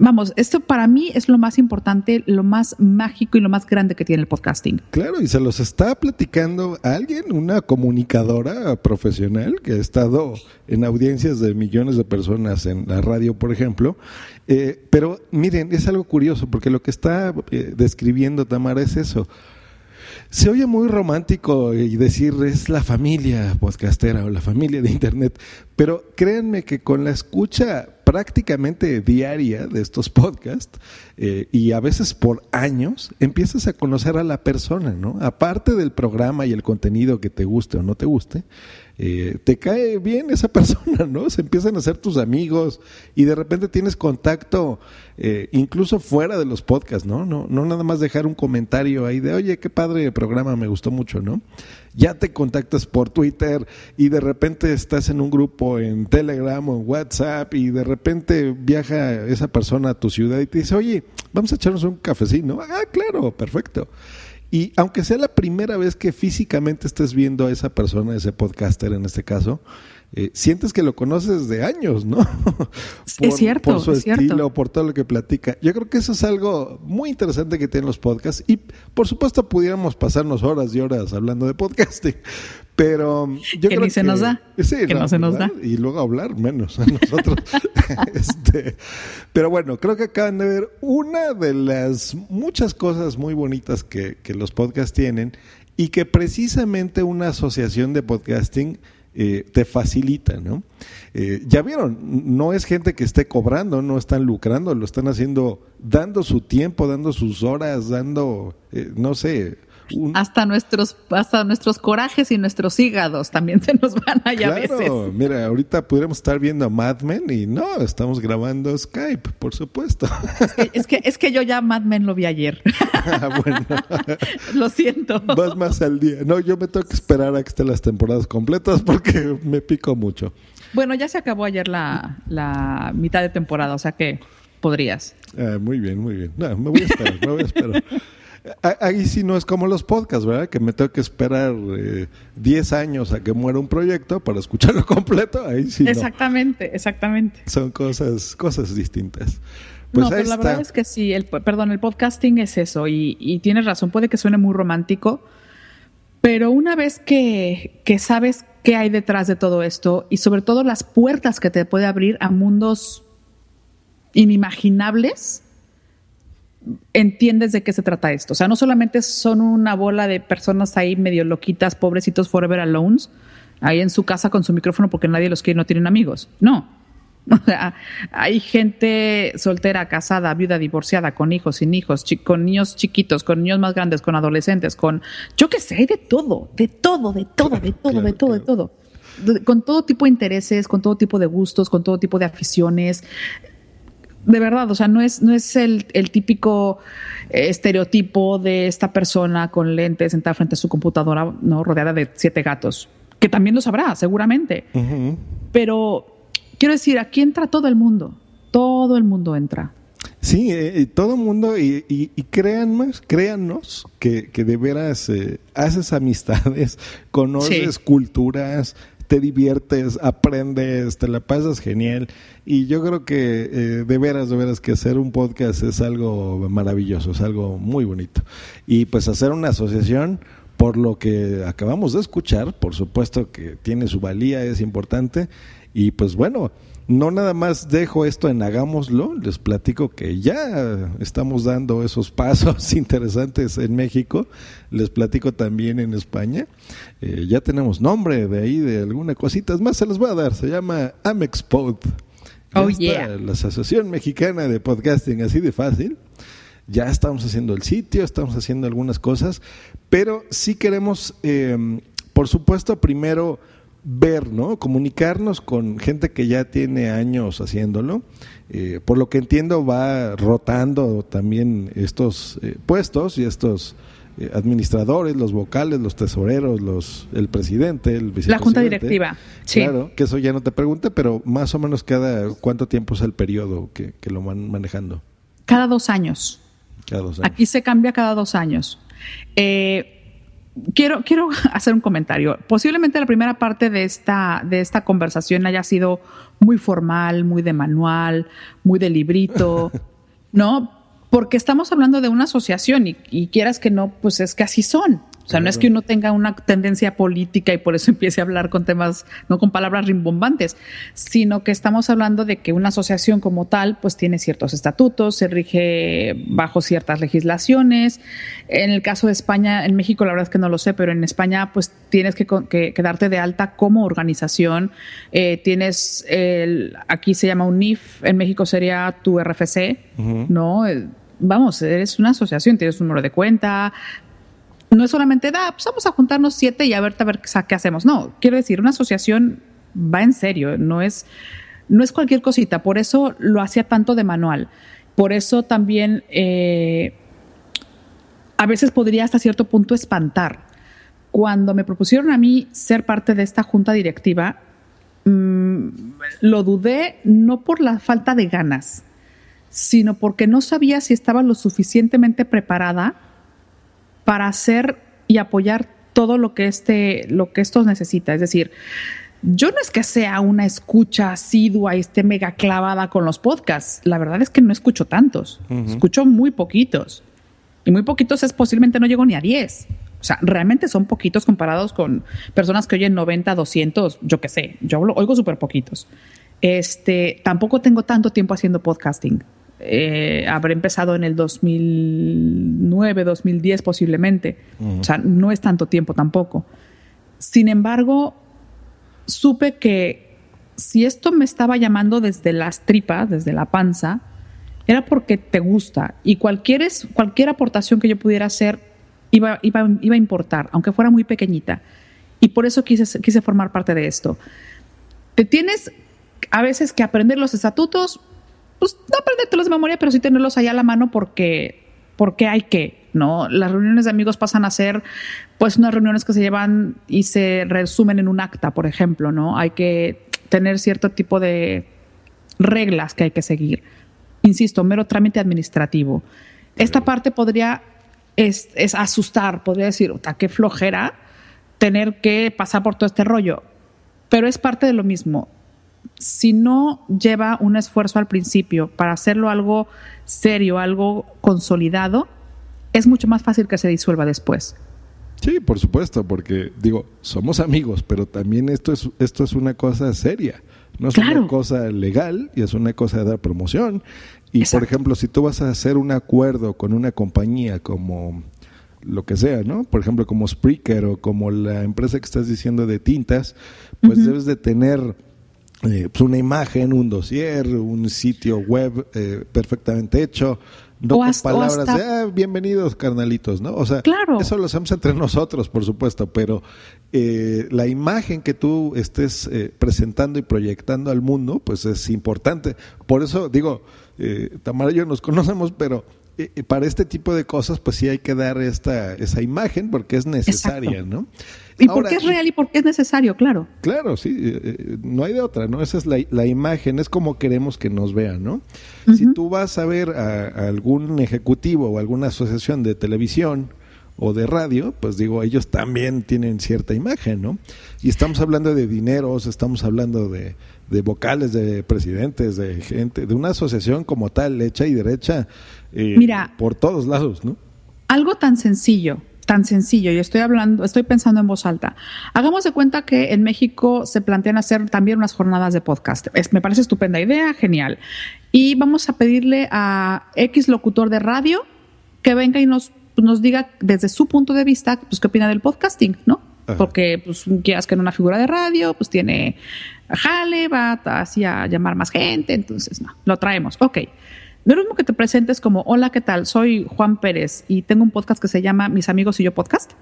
Vamos, esto para mí es lo más importante, lo más mágico y lo más grande que tiene el podcasting. Claro, y se los está platicando alguien, una comunicadora profesional que ha estado en audiencias de millones de personas en la radio, por ejemplo, eh, pero miren, es algo curioso porque lo que está eh, describiendo Tamara es eso. Se oye muy romántico y decir es la familia podcastera o la familia de Internet, pero créanme que con la escucha prácticamente diaria de estos podcasts eh, y a veces por años, empiezas a conocer a la persona, ¿no? Aparte del programa y el contenido que te guste o no te guste, eh, te cae bien esa persona, ¿no? Se empiezan a ser tus amigos y de repente tienes contacto eh, incluso fuera de los podcasts, ¿no? ¿no? No nada más dejar un comentario ahí de, oye, qué padre programa, me gustó mucho, ¿no? Ya te contactas por Twitter y de repente estás en un grupo en Telegram o en WhatsApp y de repente viaja esa persona a tu ciudad y te dice, oye, vamos a echarnos un cafecito. Ah, claro, perfecto. Y aunque sea la primera vez que físicamente estés viendo a esa persona, ese podcaster en este caso, eh, sientes que lo conoces de años, ¿no? es cierto. Por su estilo, por todo lo que platica. Yo creo que eso es algo muy interesante que tienen los podcasts. Y por supuesto, pudiéramos pasarnos horas y horas hablando de podcasting. Pero yo que creo ni se nos da. que no, se nos da. Y luego hablar menos a nosotros. este, pero bueno, creo que acaban de ver una de las muchas cosas muy bonitas que, que los podcasts tienen y que precisamente una asociación de podcasting eh, te facilita, ¿no? Eh, ya vieron, no es gente que esté cobrando, no están lucrando, lo están haciendo dando su tiempo, dando sus horas, dando, eh, no sé, hasta nuestros hasta nuestros corajes y nuestros hígados también se nos van allá claro, a veces. Mira, ahorita podríamos estar viendo a Mad Men y no, estamos grabando Skype, por supuesto. Es que es que, yo ya Mad Men lo vi ayer. Ah, bueno. lo siento. Vas más al día. No, yo me tengo que esperar a que estén las temporadas completas porque me pico mucho. Bueno, ya se acabó ayer la, la mitad de temporada, o sea que podrías. Ah, muy bien, muy bien. No, me voy a esperar, me voy a esperar. Ahí sí no es como los podcasts, ¿verdad? Que me tengo que esperar 10 eh, años a que muera un proyecto para escucharlo completo. Ahí sí. Exactamente, exactamente. Son cosas, cosas distintas. Pues no, pues la verdad es que sí, el, perdón, el podcasting es eso y, y, tienes razón, puede que suene muy romántico, pero una vez que, que sabes qué hay detrás de todo esto y sobre todo las puertas que te puede abrir a mundos inimaginables, entiendes de qué se trata esto. O sea, no solamente son una bola de personas ahí medio loquitas, pobrecitos forever alone, ahí en su casa con su micrófono porque nadie los quiere, no tienen amigos. No. O sea, hay gente soltera, casada, viuda, divorciada, con hijos, sin hijos, con niños chiquitos, con niños más grandes, con adolescentes, con, yo qué sé, hay de todo, de todo, de todo, de todo, de todo, de todo. Con todo tipo de intereses, con todo tipo de gustos, con todo tipo de aficiones de verdad, o sea, no es, no es el, típico eh, estereotipo de esta persona con lentes sentada frente a su computadora, ¿no? Rodeada de siete gatos, que también lo sabrá, seguramente. Pero quiero decir, aquí entra todo el mundo, todo el mundo entra. Sí, eh, todo el mundo, y, y, y créannos, créannos que, que de veras eh, haces amistades, conoces culturas, te diviertes, aprendes, te la pasas genial. Y yo creo que eh, de veras, de veras que hacer un podcast es algo maravilloso, es algo muy bonito. Y pues hacer una asociación, por lo que acabamos de escuchar, por supuesto que tiene su valía, es importante. Y pues bueno, no nada más dejo esto en hagámoslo, les platico que ya estamos dando esos pasos interesantes en México, les platico también en España, eh, ya tenemos nombre de ahí, de alguna cosita, más se les voy a dar, se llama Amexpod. Oh, yeah. La Asociación Mexicana de Podcasting, así de fácil. Ya estamos haciendo el sitio, estamos haciendo algunas cosas, pero sí queremos, eh, por supuesto, primero ver, ¿no? Comunicarnos con gente que ya tiene años haciéndolo. Eh, por lo que entiendo va rotando también estos eh, puestos y estos eh, administradores, los vocales, los tesoreros, los el presidente, el vicepresidente. La junta directiva, sí. Claro, que eso ya no te pregunte, pero más o menos cada cuánto tiempo es el periodo que, que lo van manejando. Cada dos años. Cada dos años. Aquí se cambia cada dos años. Eh, quiero, quiero hacer un comentario. Posiblemente la primera parte de esta, de esta conversación haya sido muy formal, muy de manual, muy de librito, ¿no? Porque estamos hablando de una asociación y, y quieras que no, pues es que así son. O sea, no es que uno tenga una tendencia política y por eso empiece a hablar con temas, no con palabras rimbombantes, sino que estamos hablando de que una asociación como tal, pues tiene ciertos estatutos, se rige bajo ciertas legislaciones. En el caso de España, en México la verdad es que no lo sé, pero en España pues tienes que, que, darte de alta como organización. Eh, tienes, el, aquí se llama UNIF, en México sería tu RFC, ¿no? Eh, vamos, eres una asociación, tienes un número de cuenta, no es solamente, da, pues vamos a juntarnos siete y a ver, a ver qué hacemos. No, quiero decir, una asociación va en serio, no es, no es cualquier cosita. Por eso lo hacía tanto de manual. Por eso también eh, a veces podría hasta cierto punto espantar. Cuando me propusieron a mí ser parte de esta junta directiva, mm, lo dudé no por la falta de ganas, sino porque no sabía si estaba lo suficientemente preparada para hacer y apoyar todo lo que este, lo que esto necesita. Es decir, yo no es que sea una escucha asidua y esté mega clavada con los podcasts. La verdad es que no escucho tantos. Escucho muy poquitos. Y muy poquitos es posiblemente no llego ni a 10. O sea, realmente son poquitos comparados con personas que oyen 90, 200, yo qué sé. Yo oigo súper poquitos. Este, tampoco tengo tanto tiempo haciendo podcasting eh, habré empezado en el 2009, 2010 posiblemente. O sea, no es tanto tiempo tampoco. Sin embargo, supe que si esto me estaba llamando desde las tripas, desde la panza, era porque te gusta y cualquier, cualquier aportación que yo pudiera hacer iba, iba, a importar, aunque fuera muy pequeñita. Y por eso quise, quise formar parte de esto. Te tienes a veces que aprender los estatutos, pues no aprendértelos de memoria, pero sí tenerlos allá a la mano porque, porque hay que, ¿no? Las reuniones de amigos pasan a ser, pues, unas reuniones que se llevan y se resumen en un acta, por ejemplo, ¿no? Hay que tener cierto tipo de reglas que hay que seguir. Insisto, mero trámite administrativo. Esta parte podría es, asustar, podría decir, qué flojera tener que pasar por todo este rollo. Pero es parte de lo mismo. Si no lleva un esfuerzo al principio para hacerlo algo serio, algo consolidado, es mucho más fácil que se disuelva después. Sí, por supuesto, porque digo, somos amigos, pero también esto es, esto es una cosa seria. No es una cosa legal y es una cosa de dar promoción. Y por ejemplo, si tú vas a hacer un acuerdo con una compañía como lo que sea, ¿no? Por ejemplo, como Spreaker o como la empresa que estás diciendo de tintas, pues debes de tener eh, pues una imagen, un dossier, un sitio web eh, perfectamente hecho, no con palabras de ah, bienvenidos carnalitos, ¿no? O sea, eso lo hacemos entre nosotros, por supuesto, pero eh, la imagen que tú estés eh, presentando y proyectando al mundo, pues es importante. Por eso digo, eh, Tamara y yo nos conocemos, pero eh, para este tipo de cosas, pues sí hay que dar esta, esa imagen porque es necesaria, ¿no? Y porque es real y porque es necesario, claro. Claro, sí, no hay de otra, ¿no? Esa es la, la imagen, es como queremos que nos vean, ¿no? Si tú vas a ver a, algún ejecutivo o alguna asociación de televisión o de radio, pues digo, ellos también tienen cierta imagen, ¿no? Y estamos hablando de dineros, estamos hablando de, de vocales, de presidentes, de gente, de una asociación como tal, hecha y derecha, eh, Mira, por todos lados, ¿no? Algo tan sencillo, tan sencillo, y estoy hablando, estoy pensando en voz alta. Hagamos de cuenta que en México se plantean hacer también unas jornadas de podcast. Es, me parece estupenda idea, genial. Y vamos a pedirle a X locutor de radio que venga y nos nos diga desde su punto de vista, pues qué opina del podcasting, ¿no? Porque, pues, quieras que en una figura de radio, pues tiene jale, va así a llamar más gente, entonces, no, lo traemos, ok. No es mismo que te presentes como, hola, ¿qué tal? Soy Juan Pérez y tengo un podcast que se llama Mis Amigos y Yo Podcast.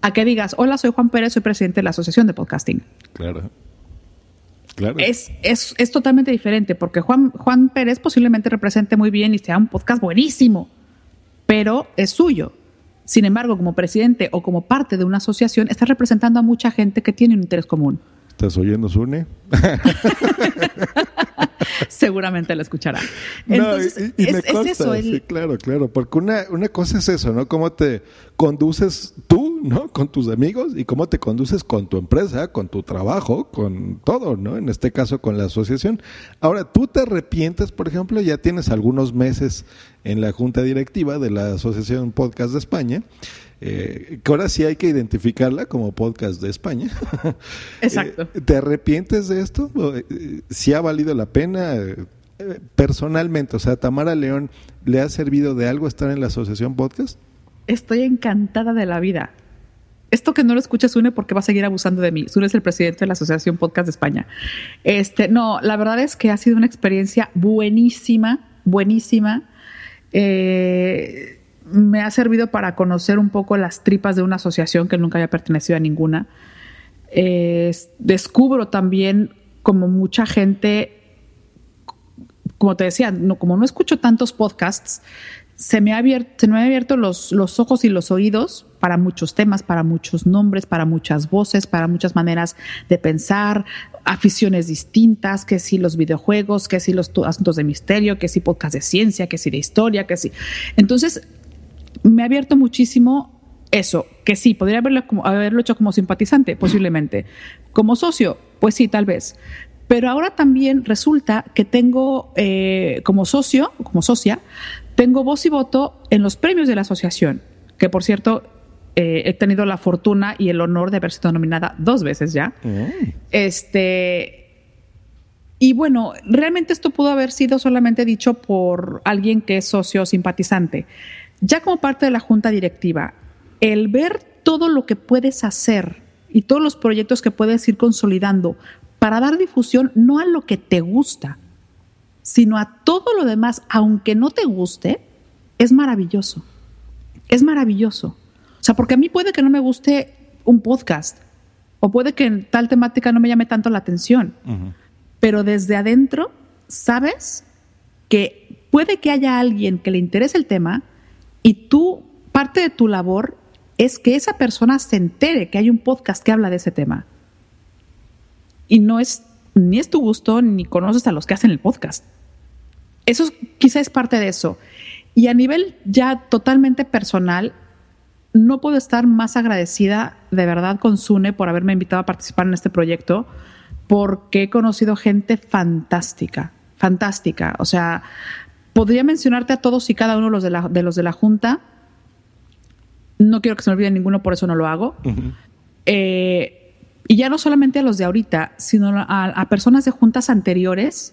A que digas, hola, soy Juan Pérez, soy presidente de la Asociación de Podcasting. Claro. Claro. Es, es, es totalmente diferente porque Juan, Juan Pérez posiblemente represente muy bien y sea un podcast buenísimo pero es suyo. Sin embargo, como presidente o como parte de una asociación, está representando a mucha gente que tiene un interés común. ¿Estás oyendo, Sune? Seguramente lo escuchará. Entonces, es, eso. Sí, claro, claro. Porque una, una cosa es eso, ¿no? Cómo te conduces tú, ¿no? Con tus amigos y cómo te conduces con tu empresa, con tu trabajo, con todo, ¿no? En este caso, con la asociación. Ahora, tú te arrepientes, por ejemplo, ya tienes algunos meses en la junta directiva de la Asociación Podcast de España eh, que ahora sí hay que identificarla como podcast de España. Exacto. Eh, ¿Te arrepientes de esto? Eh, ¿Si ha valido la pena? personalmente, o sea, Tamara León, ¿le ha servido de algo estar en la asociación podcast? Estoy encantada de la vida. Esto que no lo escucha Sune porque va a seguir abusando de mí. Sune es el presidente de la Asociación Podcast de España. Este, no, la verdad es que ha sido una experiencia buenísima, buenísima. Eh, me ha servido para conocer un poco las tripas de una asociación que nunca había pertenecido a ninguna. descubro también como mucha gente, como te decía, no, como no escucho tantos podcasts, se me, ha abierto, se me han abierto los, los ojos y los oídos para muchos temas, para muchos nombres, para muchas voces, para muchas maneras de pensar, aficiones distintas, que si los videojuegos, que si los asuntos de misterio, que si podcast de ciencia, que si de historia, que si. Entonces, me ha abierto muchísimo eso, que sí, podría haberlo, haberlo hecho como simpatizante, posiblemente. Como socio, pues sí, tal vez. Pero ahora también resulta que tengo, eh, como socio, como socia, tengo voz y voto en los premios de la asociación, que por cierto, eh, he tenido la fortuna y el honor de haber sido nominada dos veces ya. Mm. Este. Y bueno, realmente esto pudo haber sido solamente dicho por alguien que es socio simpatizante. Ya como parte de la junta directiva, el ver todo lo que puedes hacer y todos los proyectos que puedes ir consolidando para dar difusión no a lo que te gusta, sino a todo lo demás, aunque no te guste, es maravilloso. Es maravilloso. O sea, porque a mí puede que no me guste un podcast o puede que en tal temática no me llame tanto la atención, pero desde adentro sabes que puede que haya alguien que le interese el tema y tú, parte de tu labor es que esa persona se entere que hay un podcast que habla de ese tema. Y no es ni es tu gusto ni conoces a los que hacen el podcast. Eso quizá es parte de eso. Y a nivel ya totalmente personal, no puedo estar más agradecida de verdad con Sune por haberme invitado a participar en este proyecto, porque he conocido gente fantástica, fantástica. O sea, podría mencionarte a todos y cada uno de los de la, de los de la Junta. No quiero que se me olvide ninguno, por eso no lo hago. eh, y ya no solamente a los de ahorita, sino a, personas de juntas anteriores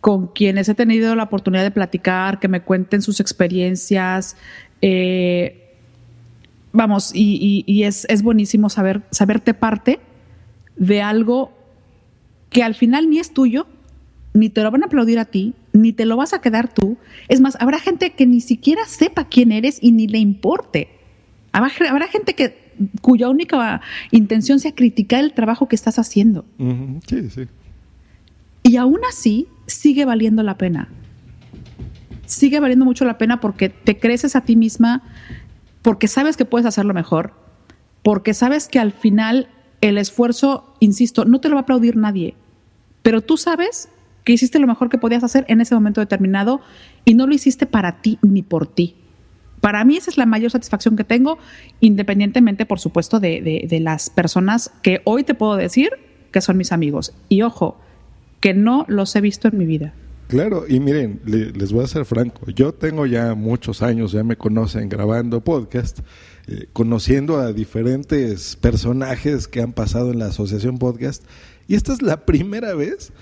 con quienes he tenido la oportunidad de platicar, que me cuenten sus experiencias. Eh, vamos, y, es, es, buenísimo saber, saberte parte de algo que al final ni es tuyo, ni te lo van a aplaudir a ti, ni te lo vas a quedar tú. Es más, habrá gente que ni siquiera sepa quién eres y ni le importe. habrá gente que cuya única intención sea criticar el trabajo que estás haciendo. Sí, sí. Y aún así sigue valiendo la pena. Sigue valiendo mucho la pena porque te creces a ti misma, porque sabes que puedes hacerlo mejor, porque sabes que al final el esfuerzo, insisto, no te lo va a aplaudir nadie, pero tú sabes que hiciste lo mejor que podías hacer en ese momento determinado y no lo hiciste para ti ni por ti. Para mí esa es la mayor satisfacción que tengo, independientemente, por supuesto, de, las personas que hoy te puedo decir que son mis amigos. Y ojo, que no los he visto en mi vida. Claro, y miren, les voy a ser franco, yo tengo ya muchos años, ya me conocen grabando podcast, eh, conociendo a diferentes personajes que han pasado en la Asociación Podcast, y esta es la primera vez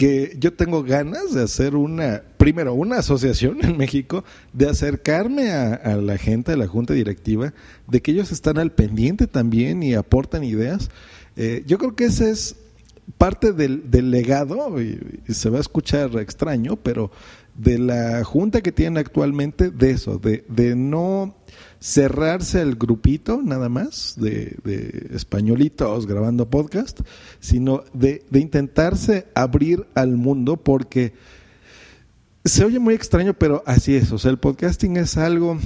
que yo tengo ganas de hacer una, primero, una asociación en México, de acercarme a, la gente de la junta directiva, de que ellos están al pendiente también y aportan ideas. Eh, yo creo que ese es parte del, legado, y, se va a escuchar extraño, pero de la junta que tienen actualmente, de eso, de, de no cerrarse el grupito nada más de, españolitos grabando podcast, sino de, de, intentarse abrir al mundo porque se oye muy extraño, pero así es. O sea, el podcasting es algo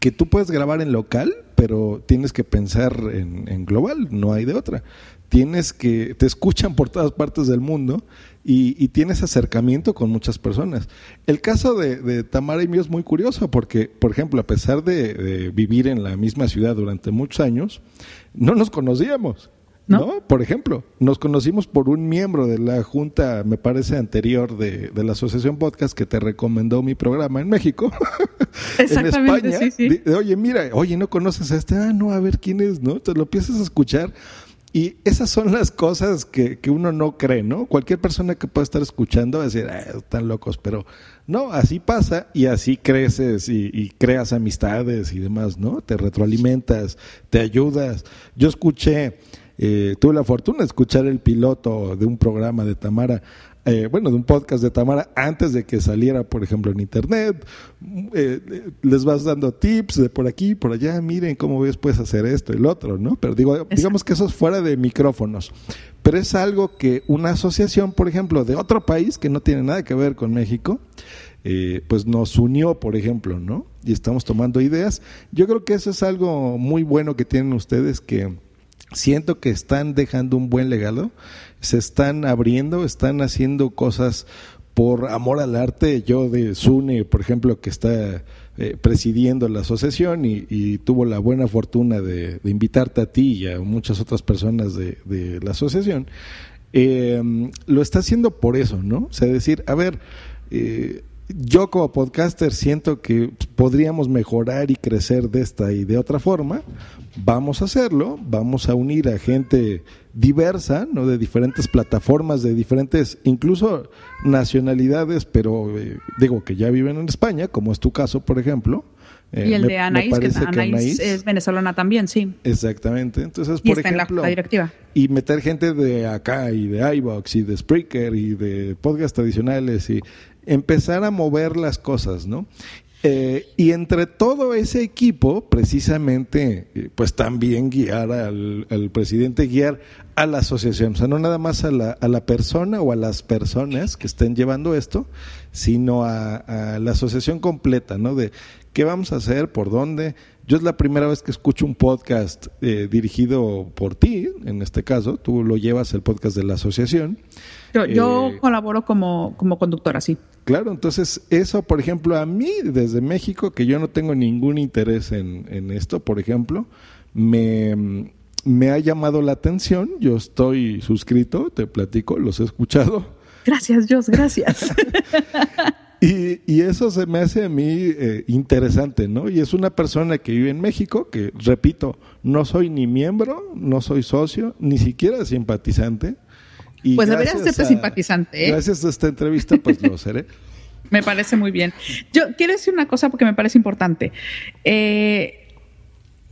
que tú puedes grabar en local, pero tienes que pensar en, global, no hay de otra tienes que, te escuchan por todas partes del mundo y, tienes acercamiento con muchas personas. El caso de, Tamara y mío es muy curioso porque, por ejemplo, a pesar de, vivir en la misma ciudad durante muchos años, no nos conocíamos. ¿No? Por ejemplo, nos conocimos por un miembro de la junta, me parece, anterior de, la Asociación Podcast que te recomendó mi programa en México, en España. oye, mira, oye, ¿no conoces a este? Ah, no, a ver quién es, ¿no? Te lo empiezas a escuchar y esas son las cosas que, que, uno no cree, ¿no? Cualquier persona que pueda estar escuchando va a decir, ah, están locos, pero no, así pasa y así creces y, creas amistades y demás, ¿no? Te retroalimentas, te ayudas. Yo escuché, eh, tuve la fortuna de escuchar el piloto de un programa de Tamara eh, bueno, de un podcast de Tamara antes de que saliera, por ejemplo, en internet. Eh, les vas dando tips de por aquí, por allá, miren cómo ves, puedes hacer esto lo otro, ¿no? Pero digo, digamos que eso es fuera de micrófonos. Pero es algo que una asociación, por ejemplo, de otro país que no tiene nada que ver con México, eh, pues nos unió, por ejemplo, ¿no? Y estamos tomando ideas. Yo creo que eso es algo muy bueno que tienen ustedes que siento que están dejando un buen legado se están abriendo, están haciendo cosas por amor al arte. Yo de Sune, por ejemplo, que está eh, presidiendo la asociación y, tuvo la buena fortuna de, invitarte a ti y a muchas otras personas de, la asociación, eh, lo está haciendo por eso, ¿no? O sea, decir, a ver, eh, yo como podcaster siento que podríamos mejorar y crecer de esta y de otra forma. Vamos a hacerlo, vamos a unir a gente diversa, ¿no? De diferentes plataformas, de diferentes, incluso nacionalidades, pero eh, digo que ya viven en España, como es tu caso, por ejemplo. Eh, y el de Anaís, que, Anaís, es venezolana también, sí. Exactamente. Entonces, por ejemplo, la, directiva. Y meter gente de acá y de iBox y de Spreaker y de podcast tradicionales y empezar a mover las cosas, ¿no? Eh, y entre todo ese equipo, precisamente, eh, pues también guiar al, presidente, guiar a la asociación, o sea, no nada más a la, a la persona o a las personas que estén llevando esto, sino a, la asociación completa, ¿no? De qué vamos a hacer, por dónde. Yo es la primera vez que escucho un podcast eh, dirigido por ti, en este caso, tú lo llevas el podcast de la asociación. Yo, colaboro como, como conductora, sí. Claro, entonces eso, por ejemplo, a mí desde México, que yo no tengo ningún interés en, en esto, por ejemplo, me, me ha llamado la atención. Yo estoy suscrito, te platico, los he escuchado. Gracias, Dios, gracias. y, y, eso se me hace a mí eh, interesante, ¿no? Y es una persona que vive en México, que, repito, no soy ni miembro, no soy socio, ni siquiera simpatizante pues deberías ser simpatizante. ¿eh? Gracias a esta entrevista, pues lo seré. me parece muy bien. Yo quiero decir una cosa porque me parece importante. Eh,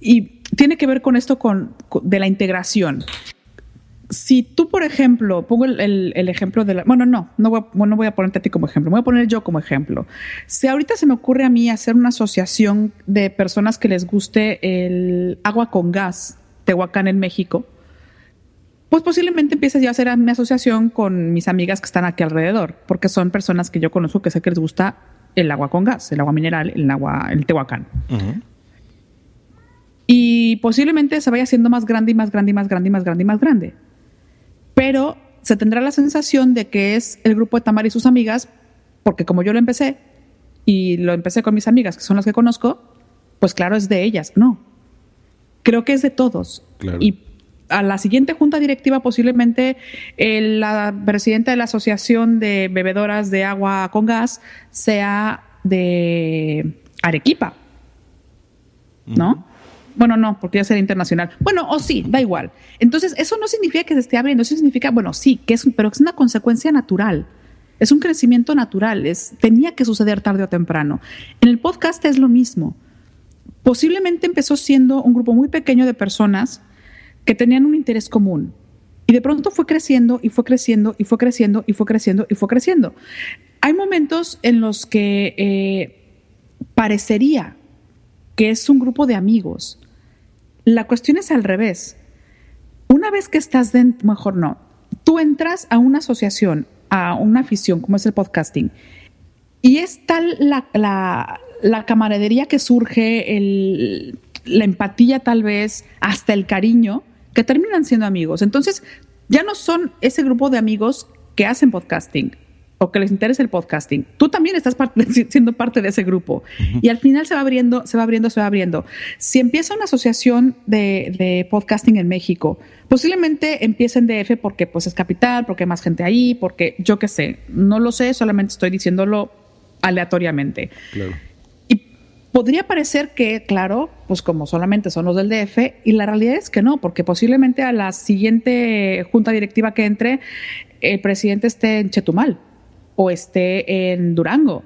y tiene que ver con esto con, de la integración. Si tú, por ejemplo, pongo el, ejemplo de la... Bueno, no, no voy, a, no voy a ponerte a ti como ejemplo, me voy a poner yo como ejemplo. Si ahorita se me ocurre a mí hacer una asociación de personas que les guste el agua con gas, Tehuacán en México, pues posiblemente empieces ya a hacer mi asociación con mis amigas que están aquí alrededor, porque son personas que yo conozco que sé que les gusta el agua con gas, el agua mineral, el agua, el tehuacán. Y posiblemente se vaya haciendo más grande y más grande y más grande y más grande y más grande. Pero se tendrá la sensación de que es el grupo de Tamar y sus amigas, porque como yo lo empecé, y lo empecé con mis amigas, que son las que conozco, pues claro, es de ellas. No. Creo que es de todos. Claro a la siguiente junta directiva posiblemente la presidenta de la Asociación de Bebedoras de Agua con Gas sea de Arequipa, ¿no? Bueno, no, porque ya sería internacional. Bueno, o sí, da igual. Entonces, eso no significa que se esté abriendo, eso significa, bueno, sí, que es, pero es una consecuencia natural. Es un crecimiento natural, es, tenía que suceder tarde o temprano. En el podcast es lo mismo. Posiblemente empezó siendo un grupo muy pequeño de personas que tenían un interés común. Y de pronto fue creciendo y fue creciendo y fue creciendo y fue creciendo y fue creciendo. Hay momentos en los que eh, parecería que es un grupo de amigos. La cuestión es al revés. Una vez que estás dentro, mejor no, tú entras a una asociación, a una afición como es el podcasting, y es tal la, la camaradería que surge, la empatía tal vez, hasta el cariño, que terminan siendo amigos. Entonces, ya no son ese grupo de amigos que hacen podcasting o que les interesa el podcasting. Tú también estás siendo parte de ese grupo. Y al final se va abriendo, se va abriendo, se va abriendo. Si empieza una asociación de, podcasting en México, posiblemente empiece en DF porque pues es capital, porque hay más gente ahí, porque yo qué sé, no lo sé, solamente estoy diciéndolo aleatoriamente. Claro. Podría parecer que, claro, pues como solamente son los del DF, y la realidad es que no, porque posiblemente a la siguiente junta directiva que entre, el presidente esté en Chetumal, o esté en Durango,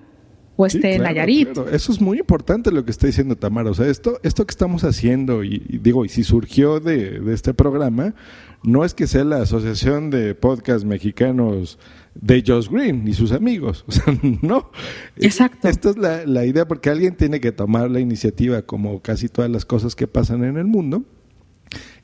o esté en Nayarit. Eso es muy importante lo que está diciendo Tamara. O sea, esto, esto que estamos haciendo, y, digo, y si surgió de, de, este programa, no es que sea la Asociación de Podcast Mexicanos de Josh Green y sus amigos. O sea, no. Exacto. Esta es la, idea porque alguien tiene que tomar la iniciativa como casi todas las cosas que pasan en el mundo.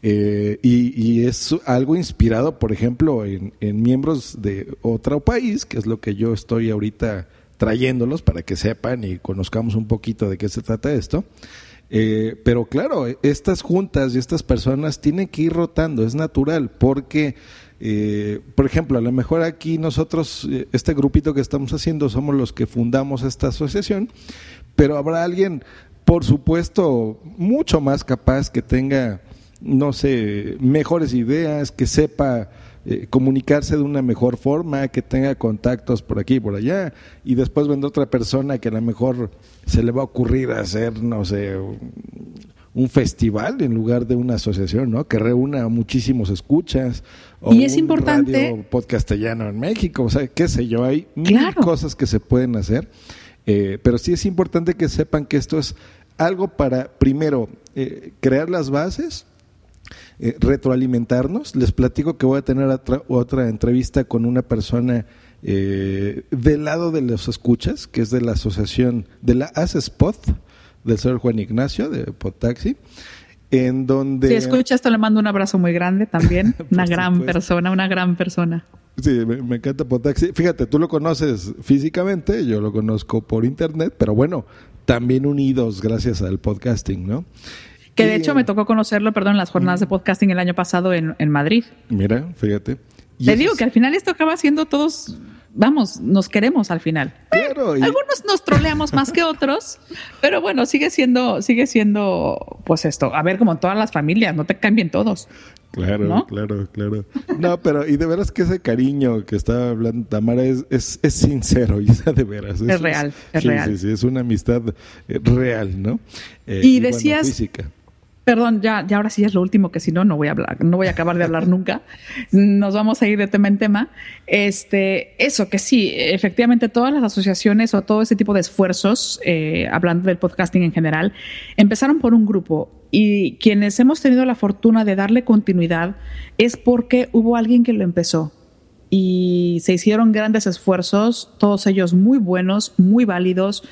Eh, y, es algo inspirado, por ejemplo, en, miembros de otro país, que es lo que yo estoy ahorita trayéndolos para que sepan y conozcamos un poquito de qué se trata esto. Eh, pero claro, estas juntas y estas personas tienen que ir rotando, es natural, porque eh, por ejemplo, a lo mejor aquí nosotros, este grupito que estamos haciendo, somos los que fundamos esta asociación, pero habrá alguien, por supuesto, mucho más capaz que tenga, no sé, mejores ideas, que sepa eh, comunicarse de una mejor forma, que tenga contactos por aquí y por allá, y después vendrá otra persona que a lo mejor se le va a ocurrir hacer, no sé, un festival en lugar de una asociación, ¿no? Que reúna muchísimos escuchas. O y es importante. Radio podcastellano en México, o sea, qué sé yo, hay mil cosas que se pueden hacer. Eh, pero sí es importante que sepan que esto es algo para, primero, eh, crear las bases, eh, retroalimentarnos. Les platico que voy a tener otra, otra entrevista con una persona eh, del lado de los escuchas, que es de la asociación de la ASESPOT, del señor Juan Ignacio de Potaxi, en donde... Si escuchas, te le mando un abrazo muy grande también. una gran persona, una gran persona. Sí, me, encanta Potaxi. Fíjate, tú lo conoces físicamente, yo lo conozco por internet, pero bueno, también unidos gracias al podcasting, ¿no? Que de hecho me tocó conocerlo, perdón, en las jornadas de podcasting el año pasado en, en Madrid. Mira, fíjate. Te digo que al final esto acaba siendo todos vamos, nos queremos al final. Algunos nos troleamos más que otros, pero bueno, sigue siendo, sigue siendo, pues esto, a ver, como en todas las familias, no te cambien todos. Claro, claro, claro. No, pero y de veras que ese cariño que estaba hablando Tamara es, es, es sincero, y de veras. Es, real, es real. Sí, sí, es una amistad eh, real, ¿no? Eh, y, decías, física. Perdón, ya, ya ahora sí es lo último, que si no, no voy a hablar, no voy a acabar de hablar nunca. Nos vamos a ir de tema en tema. Este, eso, que sí, efectivamente, todas las asociaciones o todo ese tipo de esfuerzos, eh, hablando del podcasting en general, empezaron por un grupo. Y quienes hemos tenido la fortuna de darle continuidad es porque hubo alguien que lo empezó. Y se hicieron grandes esfuerzos, todos ellos muy buenos, muy válidos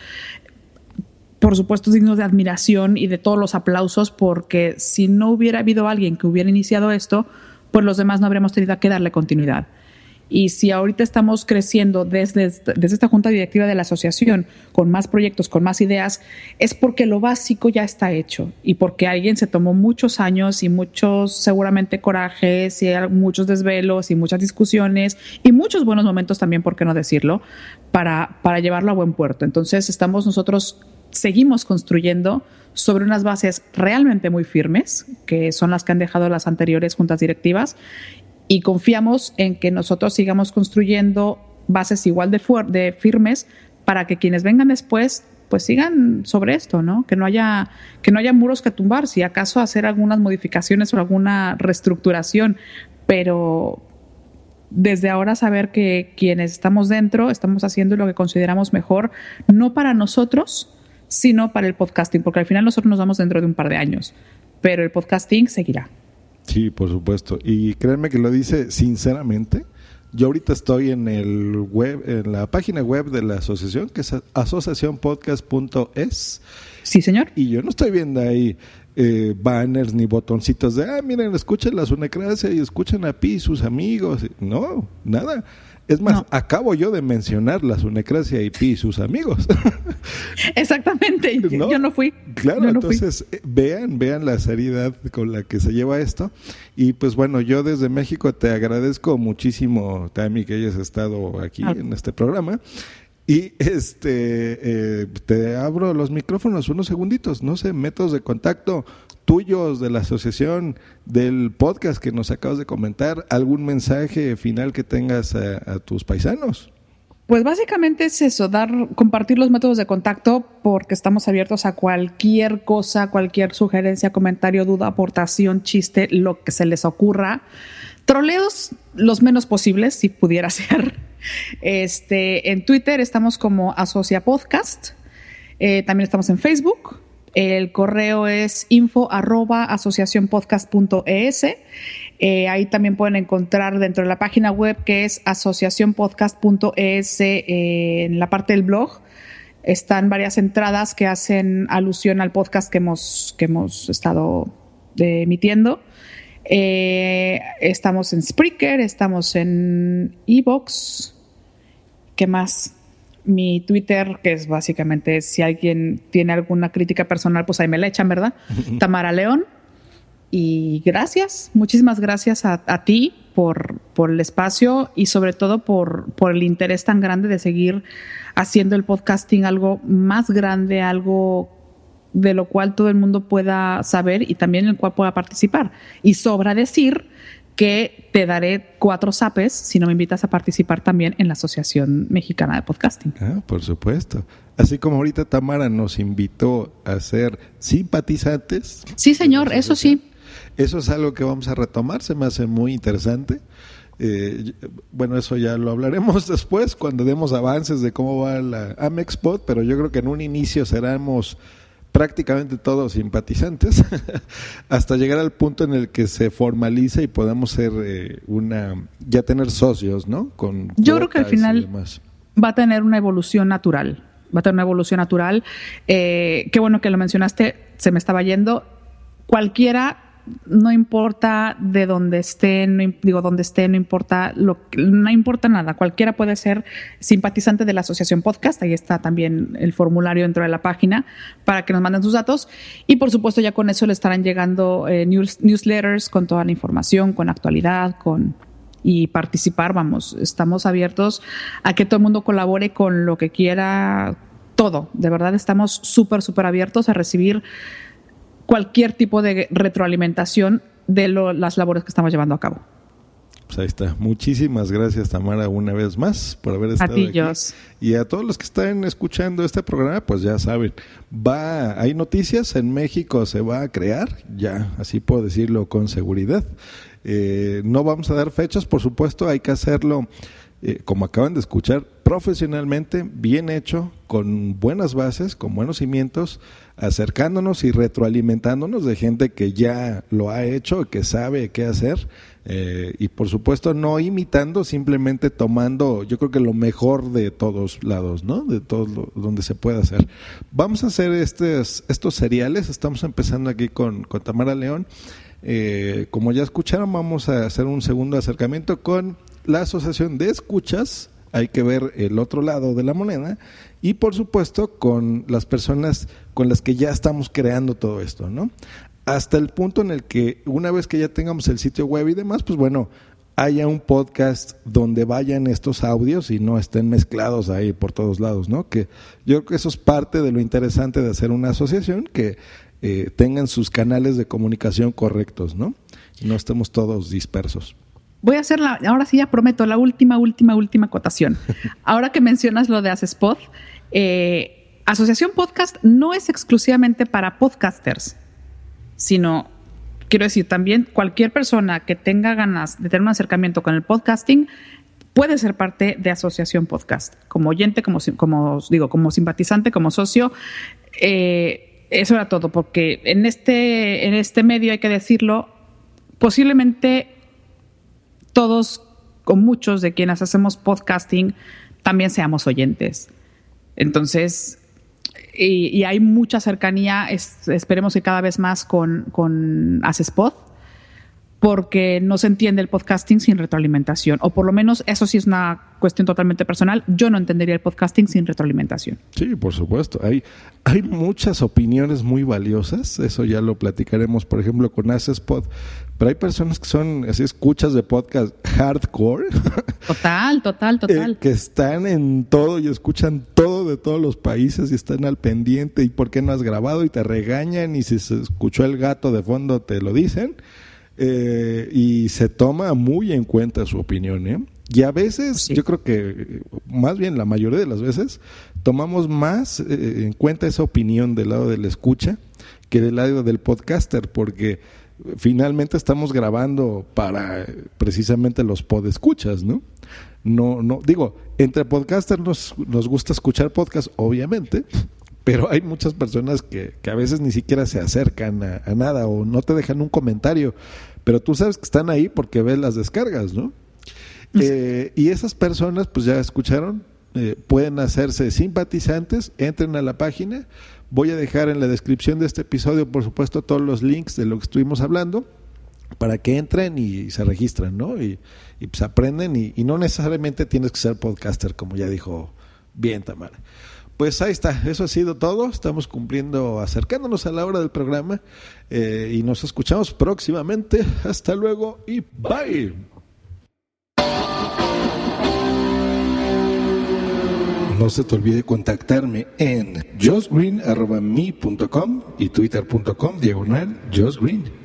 por supuesto, dignos de admiración y de todos los aplausos, porque si no hubiera habido alguien que hubiera iniciado esto, pues los demás no habríamos tenido que darle continuidad. Y si ahorita estamos creciendo desde, desde esta junta directiva de la asociación con más proyectos, con más ideas, es porque lo básico ya está hecho y porque alguien se tomó muchos años y muchos seguramente corajes y muchos desvelos y muchas discusiones y muchos buenos momentos también, por qué no decirlo, para, para llevarlo a buen puerto. Entonces estamos nosotros seguimos construyendo sobre unas bases realmente muy firmes, que son las que han dejado las anteriores juntas directivas, y confiamos en que nosotros sigamos construyendo bases igual de, de firmes para que quienes vengan después pues sigan sobre esto, ¿no? Que no haya que no haya muros que tumbar, si acaso hacer algunas modificaciones o alguna reestructuración, pero desde ahora saber que quienes estamos dentro estamos haciendo lo que consideramos mejor, no para nosotros, sino para el podcasting, porque al final nosotros nos vamos dentro de un par de años, pero el podcasting seguirá. Sí, por supuesto. Y créanme que lo dice sinceramente. Yo ahorita estoy en el web, en la página web de la asociación, que es asociacionpodcast.es. Sí, señor. Y yo no estoy viendo ahí eh, banners ni botoncitos de, ah, miren, escuchen la Sunecracia y escuchen a Pi y sus amigos. No, nada. Es más, acabo yo de mencionar la Sunecracia y Pi y sus amigos. Exactamente, yo no fui. Claro, entonces eh, vean, vean la seriedad con la que se lleva esto. Y pues bueno, yo desde México te agradezco muchísimo, Tami, que hayas estado aquí en este programa. Y este eh, te abro los micrófonos unos segunditos, no sé, métodos de contacto, tuyos de la asociación, del podcast que nos acabas de comentar, algún mensaje final que tengas a, tus paisanos. Pues básicamente es eso, dar, compartir los métodos de contacto porque estamos abiertos a cualquier cosa, cualquier sugerencia, comentario, duda, aportación, chiste, lo que se les ocurra. Troleos los menos posibles, si pudiera ser. Este, en Twitter estamos como Asocia Podcast. Eh, también estamos en Facebook. El correo es info arroba asociacionpodcast.es. Eh, ahí también pueden encontrar dentro de la página web que es asociacionpodcast.es eh, en la parte del blog. Están varias entradas que hacen alusión al podcast que hemos, que hemos estado eh, emitiendo. estamos en Spreaker, estamos en Evox. ¿Qué más? Mi Twitter, que es básicamente si alguien tiene alguna crítica personal, pues ahí me la echan, ¿verdad? Tamara León. Y gracias, muchísimas gracias a, ti por, por, el espacio y sobre todo por, por el interés tan grande de seguir haciendo el podcasting algo más grande, algo de lo cual todo el mundo pueda saber y también en el cual pueda participar. Y sobra decir que te daré cuatro zapes si no me invitas a participar también en la Asociación Mexicana de Podcasting. Ah, por supuesto. Así como ahorita Tamara nos invitó a ser simpatizantes. Sí, señor, eso sí. Eso es algo que vamos a retomar, se me hace muy interesante. Eh, bueno, eso ya lo hablaremos después cuando demos avances de cómo va la Amexpot, pero yo creo que en un inicio seremos prácticamente todos simpatizantes, hasta llegar al punto en el que se formaliza y podamos ser eh, una, ya tener socios, ¿no? Con Yo creo que al final va a tener una evolución natural, va a tener una evolución natural. Eh, qué bueno que lo mencionaste, se me estaba yendo. Cualquiera no importa de dónde esté, no, digo dónde esté, no importa no importa nada. Cualquiera puede ser simpatizante de la asociación podcast. Ahí está también el formulario dentro de la página para que nos manden sus datos. Y por supuesto, ya con eso le estarán llegando eh, newsletters con toda la información, con actualidad, con y participar. Vamos, estamos abiertos a que todo el mundo colabore con lo que quiera. Todo, de verdad estamos súper, súper abiertos a recibir cualquier tipo de retroalimentación de las labores que estamos llevando a cabo. Pues ahí está. Muchísimas gracias, Tamara, una vez más por haber estado aquí. Y a todos los que están escuchando este programa, pues ya saben, va, hay noticias en México, se va a crear, ya, así puedo decirlo con seguridad. Eh, no vamos a dar fechas, por supuesto, hay que hacerlo, eh, como acaban de escuchar, profesionalmente, bien hecho, con buenas bases, con buenos cimientos acercándonos y retroalimentándonos de gente que ya lo ha hecho, que sabe qué hacer eh, y por supuesto no imitando, simplemente tomando yo creo que lo mejor de todos lados, ¿no? De todo donde se puede hacer. Vamos a hacer estos, estos seriales, estamos empezando aquí con, con Tamara León. Eh, como ya escucharon, vamos a hacer un segundo acercamiento con la Asociación de Escuchas hay que ver el otro lado de la moneda y por supuesto con las personas con las que ya estamos creando todo esto, ¿no? Hasta el punto en el que una vez que ya tengamos el sitio web y demás, pues bueno, haya un podcast donde vayan estos audios y no estén mezclados ahí por todos lados, ¿no? Que yo creo que eso es parte de lo interesante de hacer una asociación, que eh, tengan sus canales de comunicación correctos, ¿no? Y no estemos todos dispersos. Voy a hacer la, ahora sí ya prometo, la última, última, última acotación. Ahora que mencionas lo de Acespod, eh, Asociación Podcast no es exclusivamente para podcasters, sino, quiero decir, también cualquier persona que tenga ganas de tener un acercamiento con el podcasting puede ser parte de Asociación Podcast, como oyente, como, como digo, como simpatizante, como socio. Eh, eso era todo, porque en este, en este medio hay que decirlo, posiblemente todos con muchos de quienes hacemos podcasting también seamos oyentes. Entonces, y, hay mucha cercanía, esperemos que cada vez más con, con Acespod, porque no se entiende el podcasting sin retroalimentación, o por lo menos eso sí es una cuestión totalmente personal, yo no entendería el podcasting sin retroalimentación. Sí, por supuesto, hay, hay muchas opiniones muy valiosas, eso ya lo platicaremos, por ejemplo, con Acespod, pero hay personas que son así escuchas de podcast hardcore. Total, total, total. Eh, que están en todo y escuchan todo de todos los países y están al pendiente y por qué no has grabado y te regañan y si se escuchó el gato de fondo te lo dicen. Eh, y se toma muy en cuenta su opinión. ¿eh? Y a veces, yo creo que más bien la mayoría de las veces, tomamos más en cuenta esa opinión del lado del escucha que del lado del podcaster, porque finalmente estamos grabando para precisamente los podescuchas, ¿no? No, no, digo, entre podcasters nos, nos gusta escuchar podcast, obviamente, pero hay muchas personas que, que a veces ni siquiera se acercan a, nada o no te dejan un comentario, pero tú sabes que están ahí porque ves las descargas, ¿no? Eh, y esas personas, pues ya escucharon, eh, pueden hacerse simpatizantes, entren a la página, Voy a dejar en la descripción de este episodio, por supuesto, todos los links de lo que estuvimos hablando para que entren y se registren, ¿no? Y, pues aprenden y, no necesariamente tienes que ser podcaster, como ya dijo bien Tamara. Pues ahí está, eso ha sido todo. Estamos cumpliendo, acercándonos a la hora del programa eh, y nos escuchamos próximamente. Hasta luego y bye. No se te olvide contactarme en josgreen.me.com y twitter.com diagonal josgreen.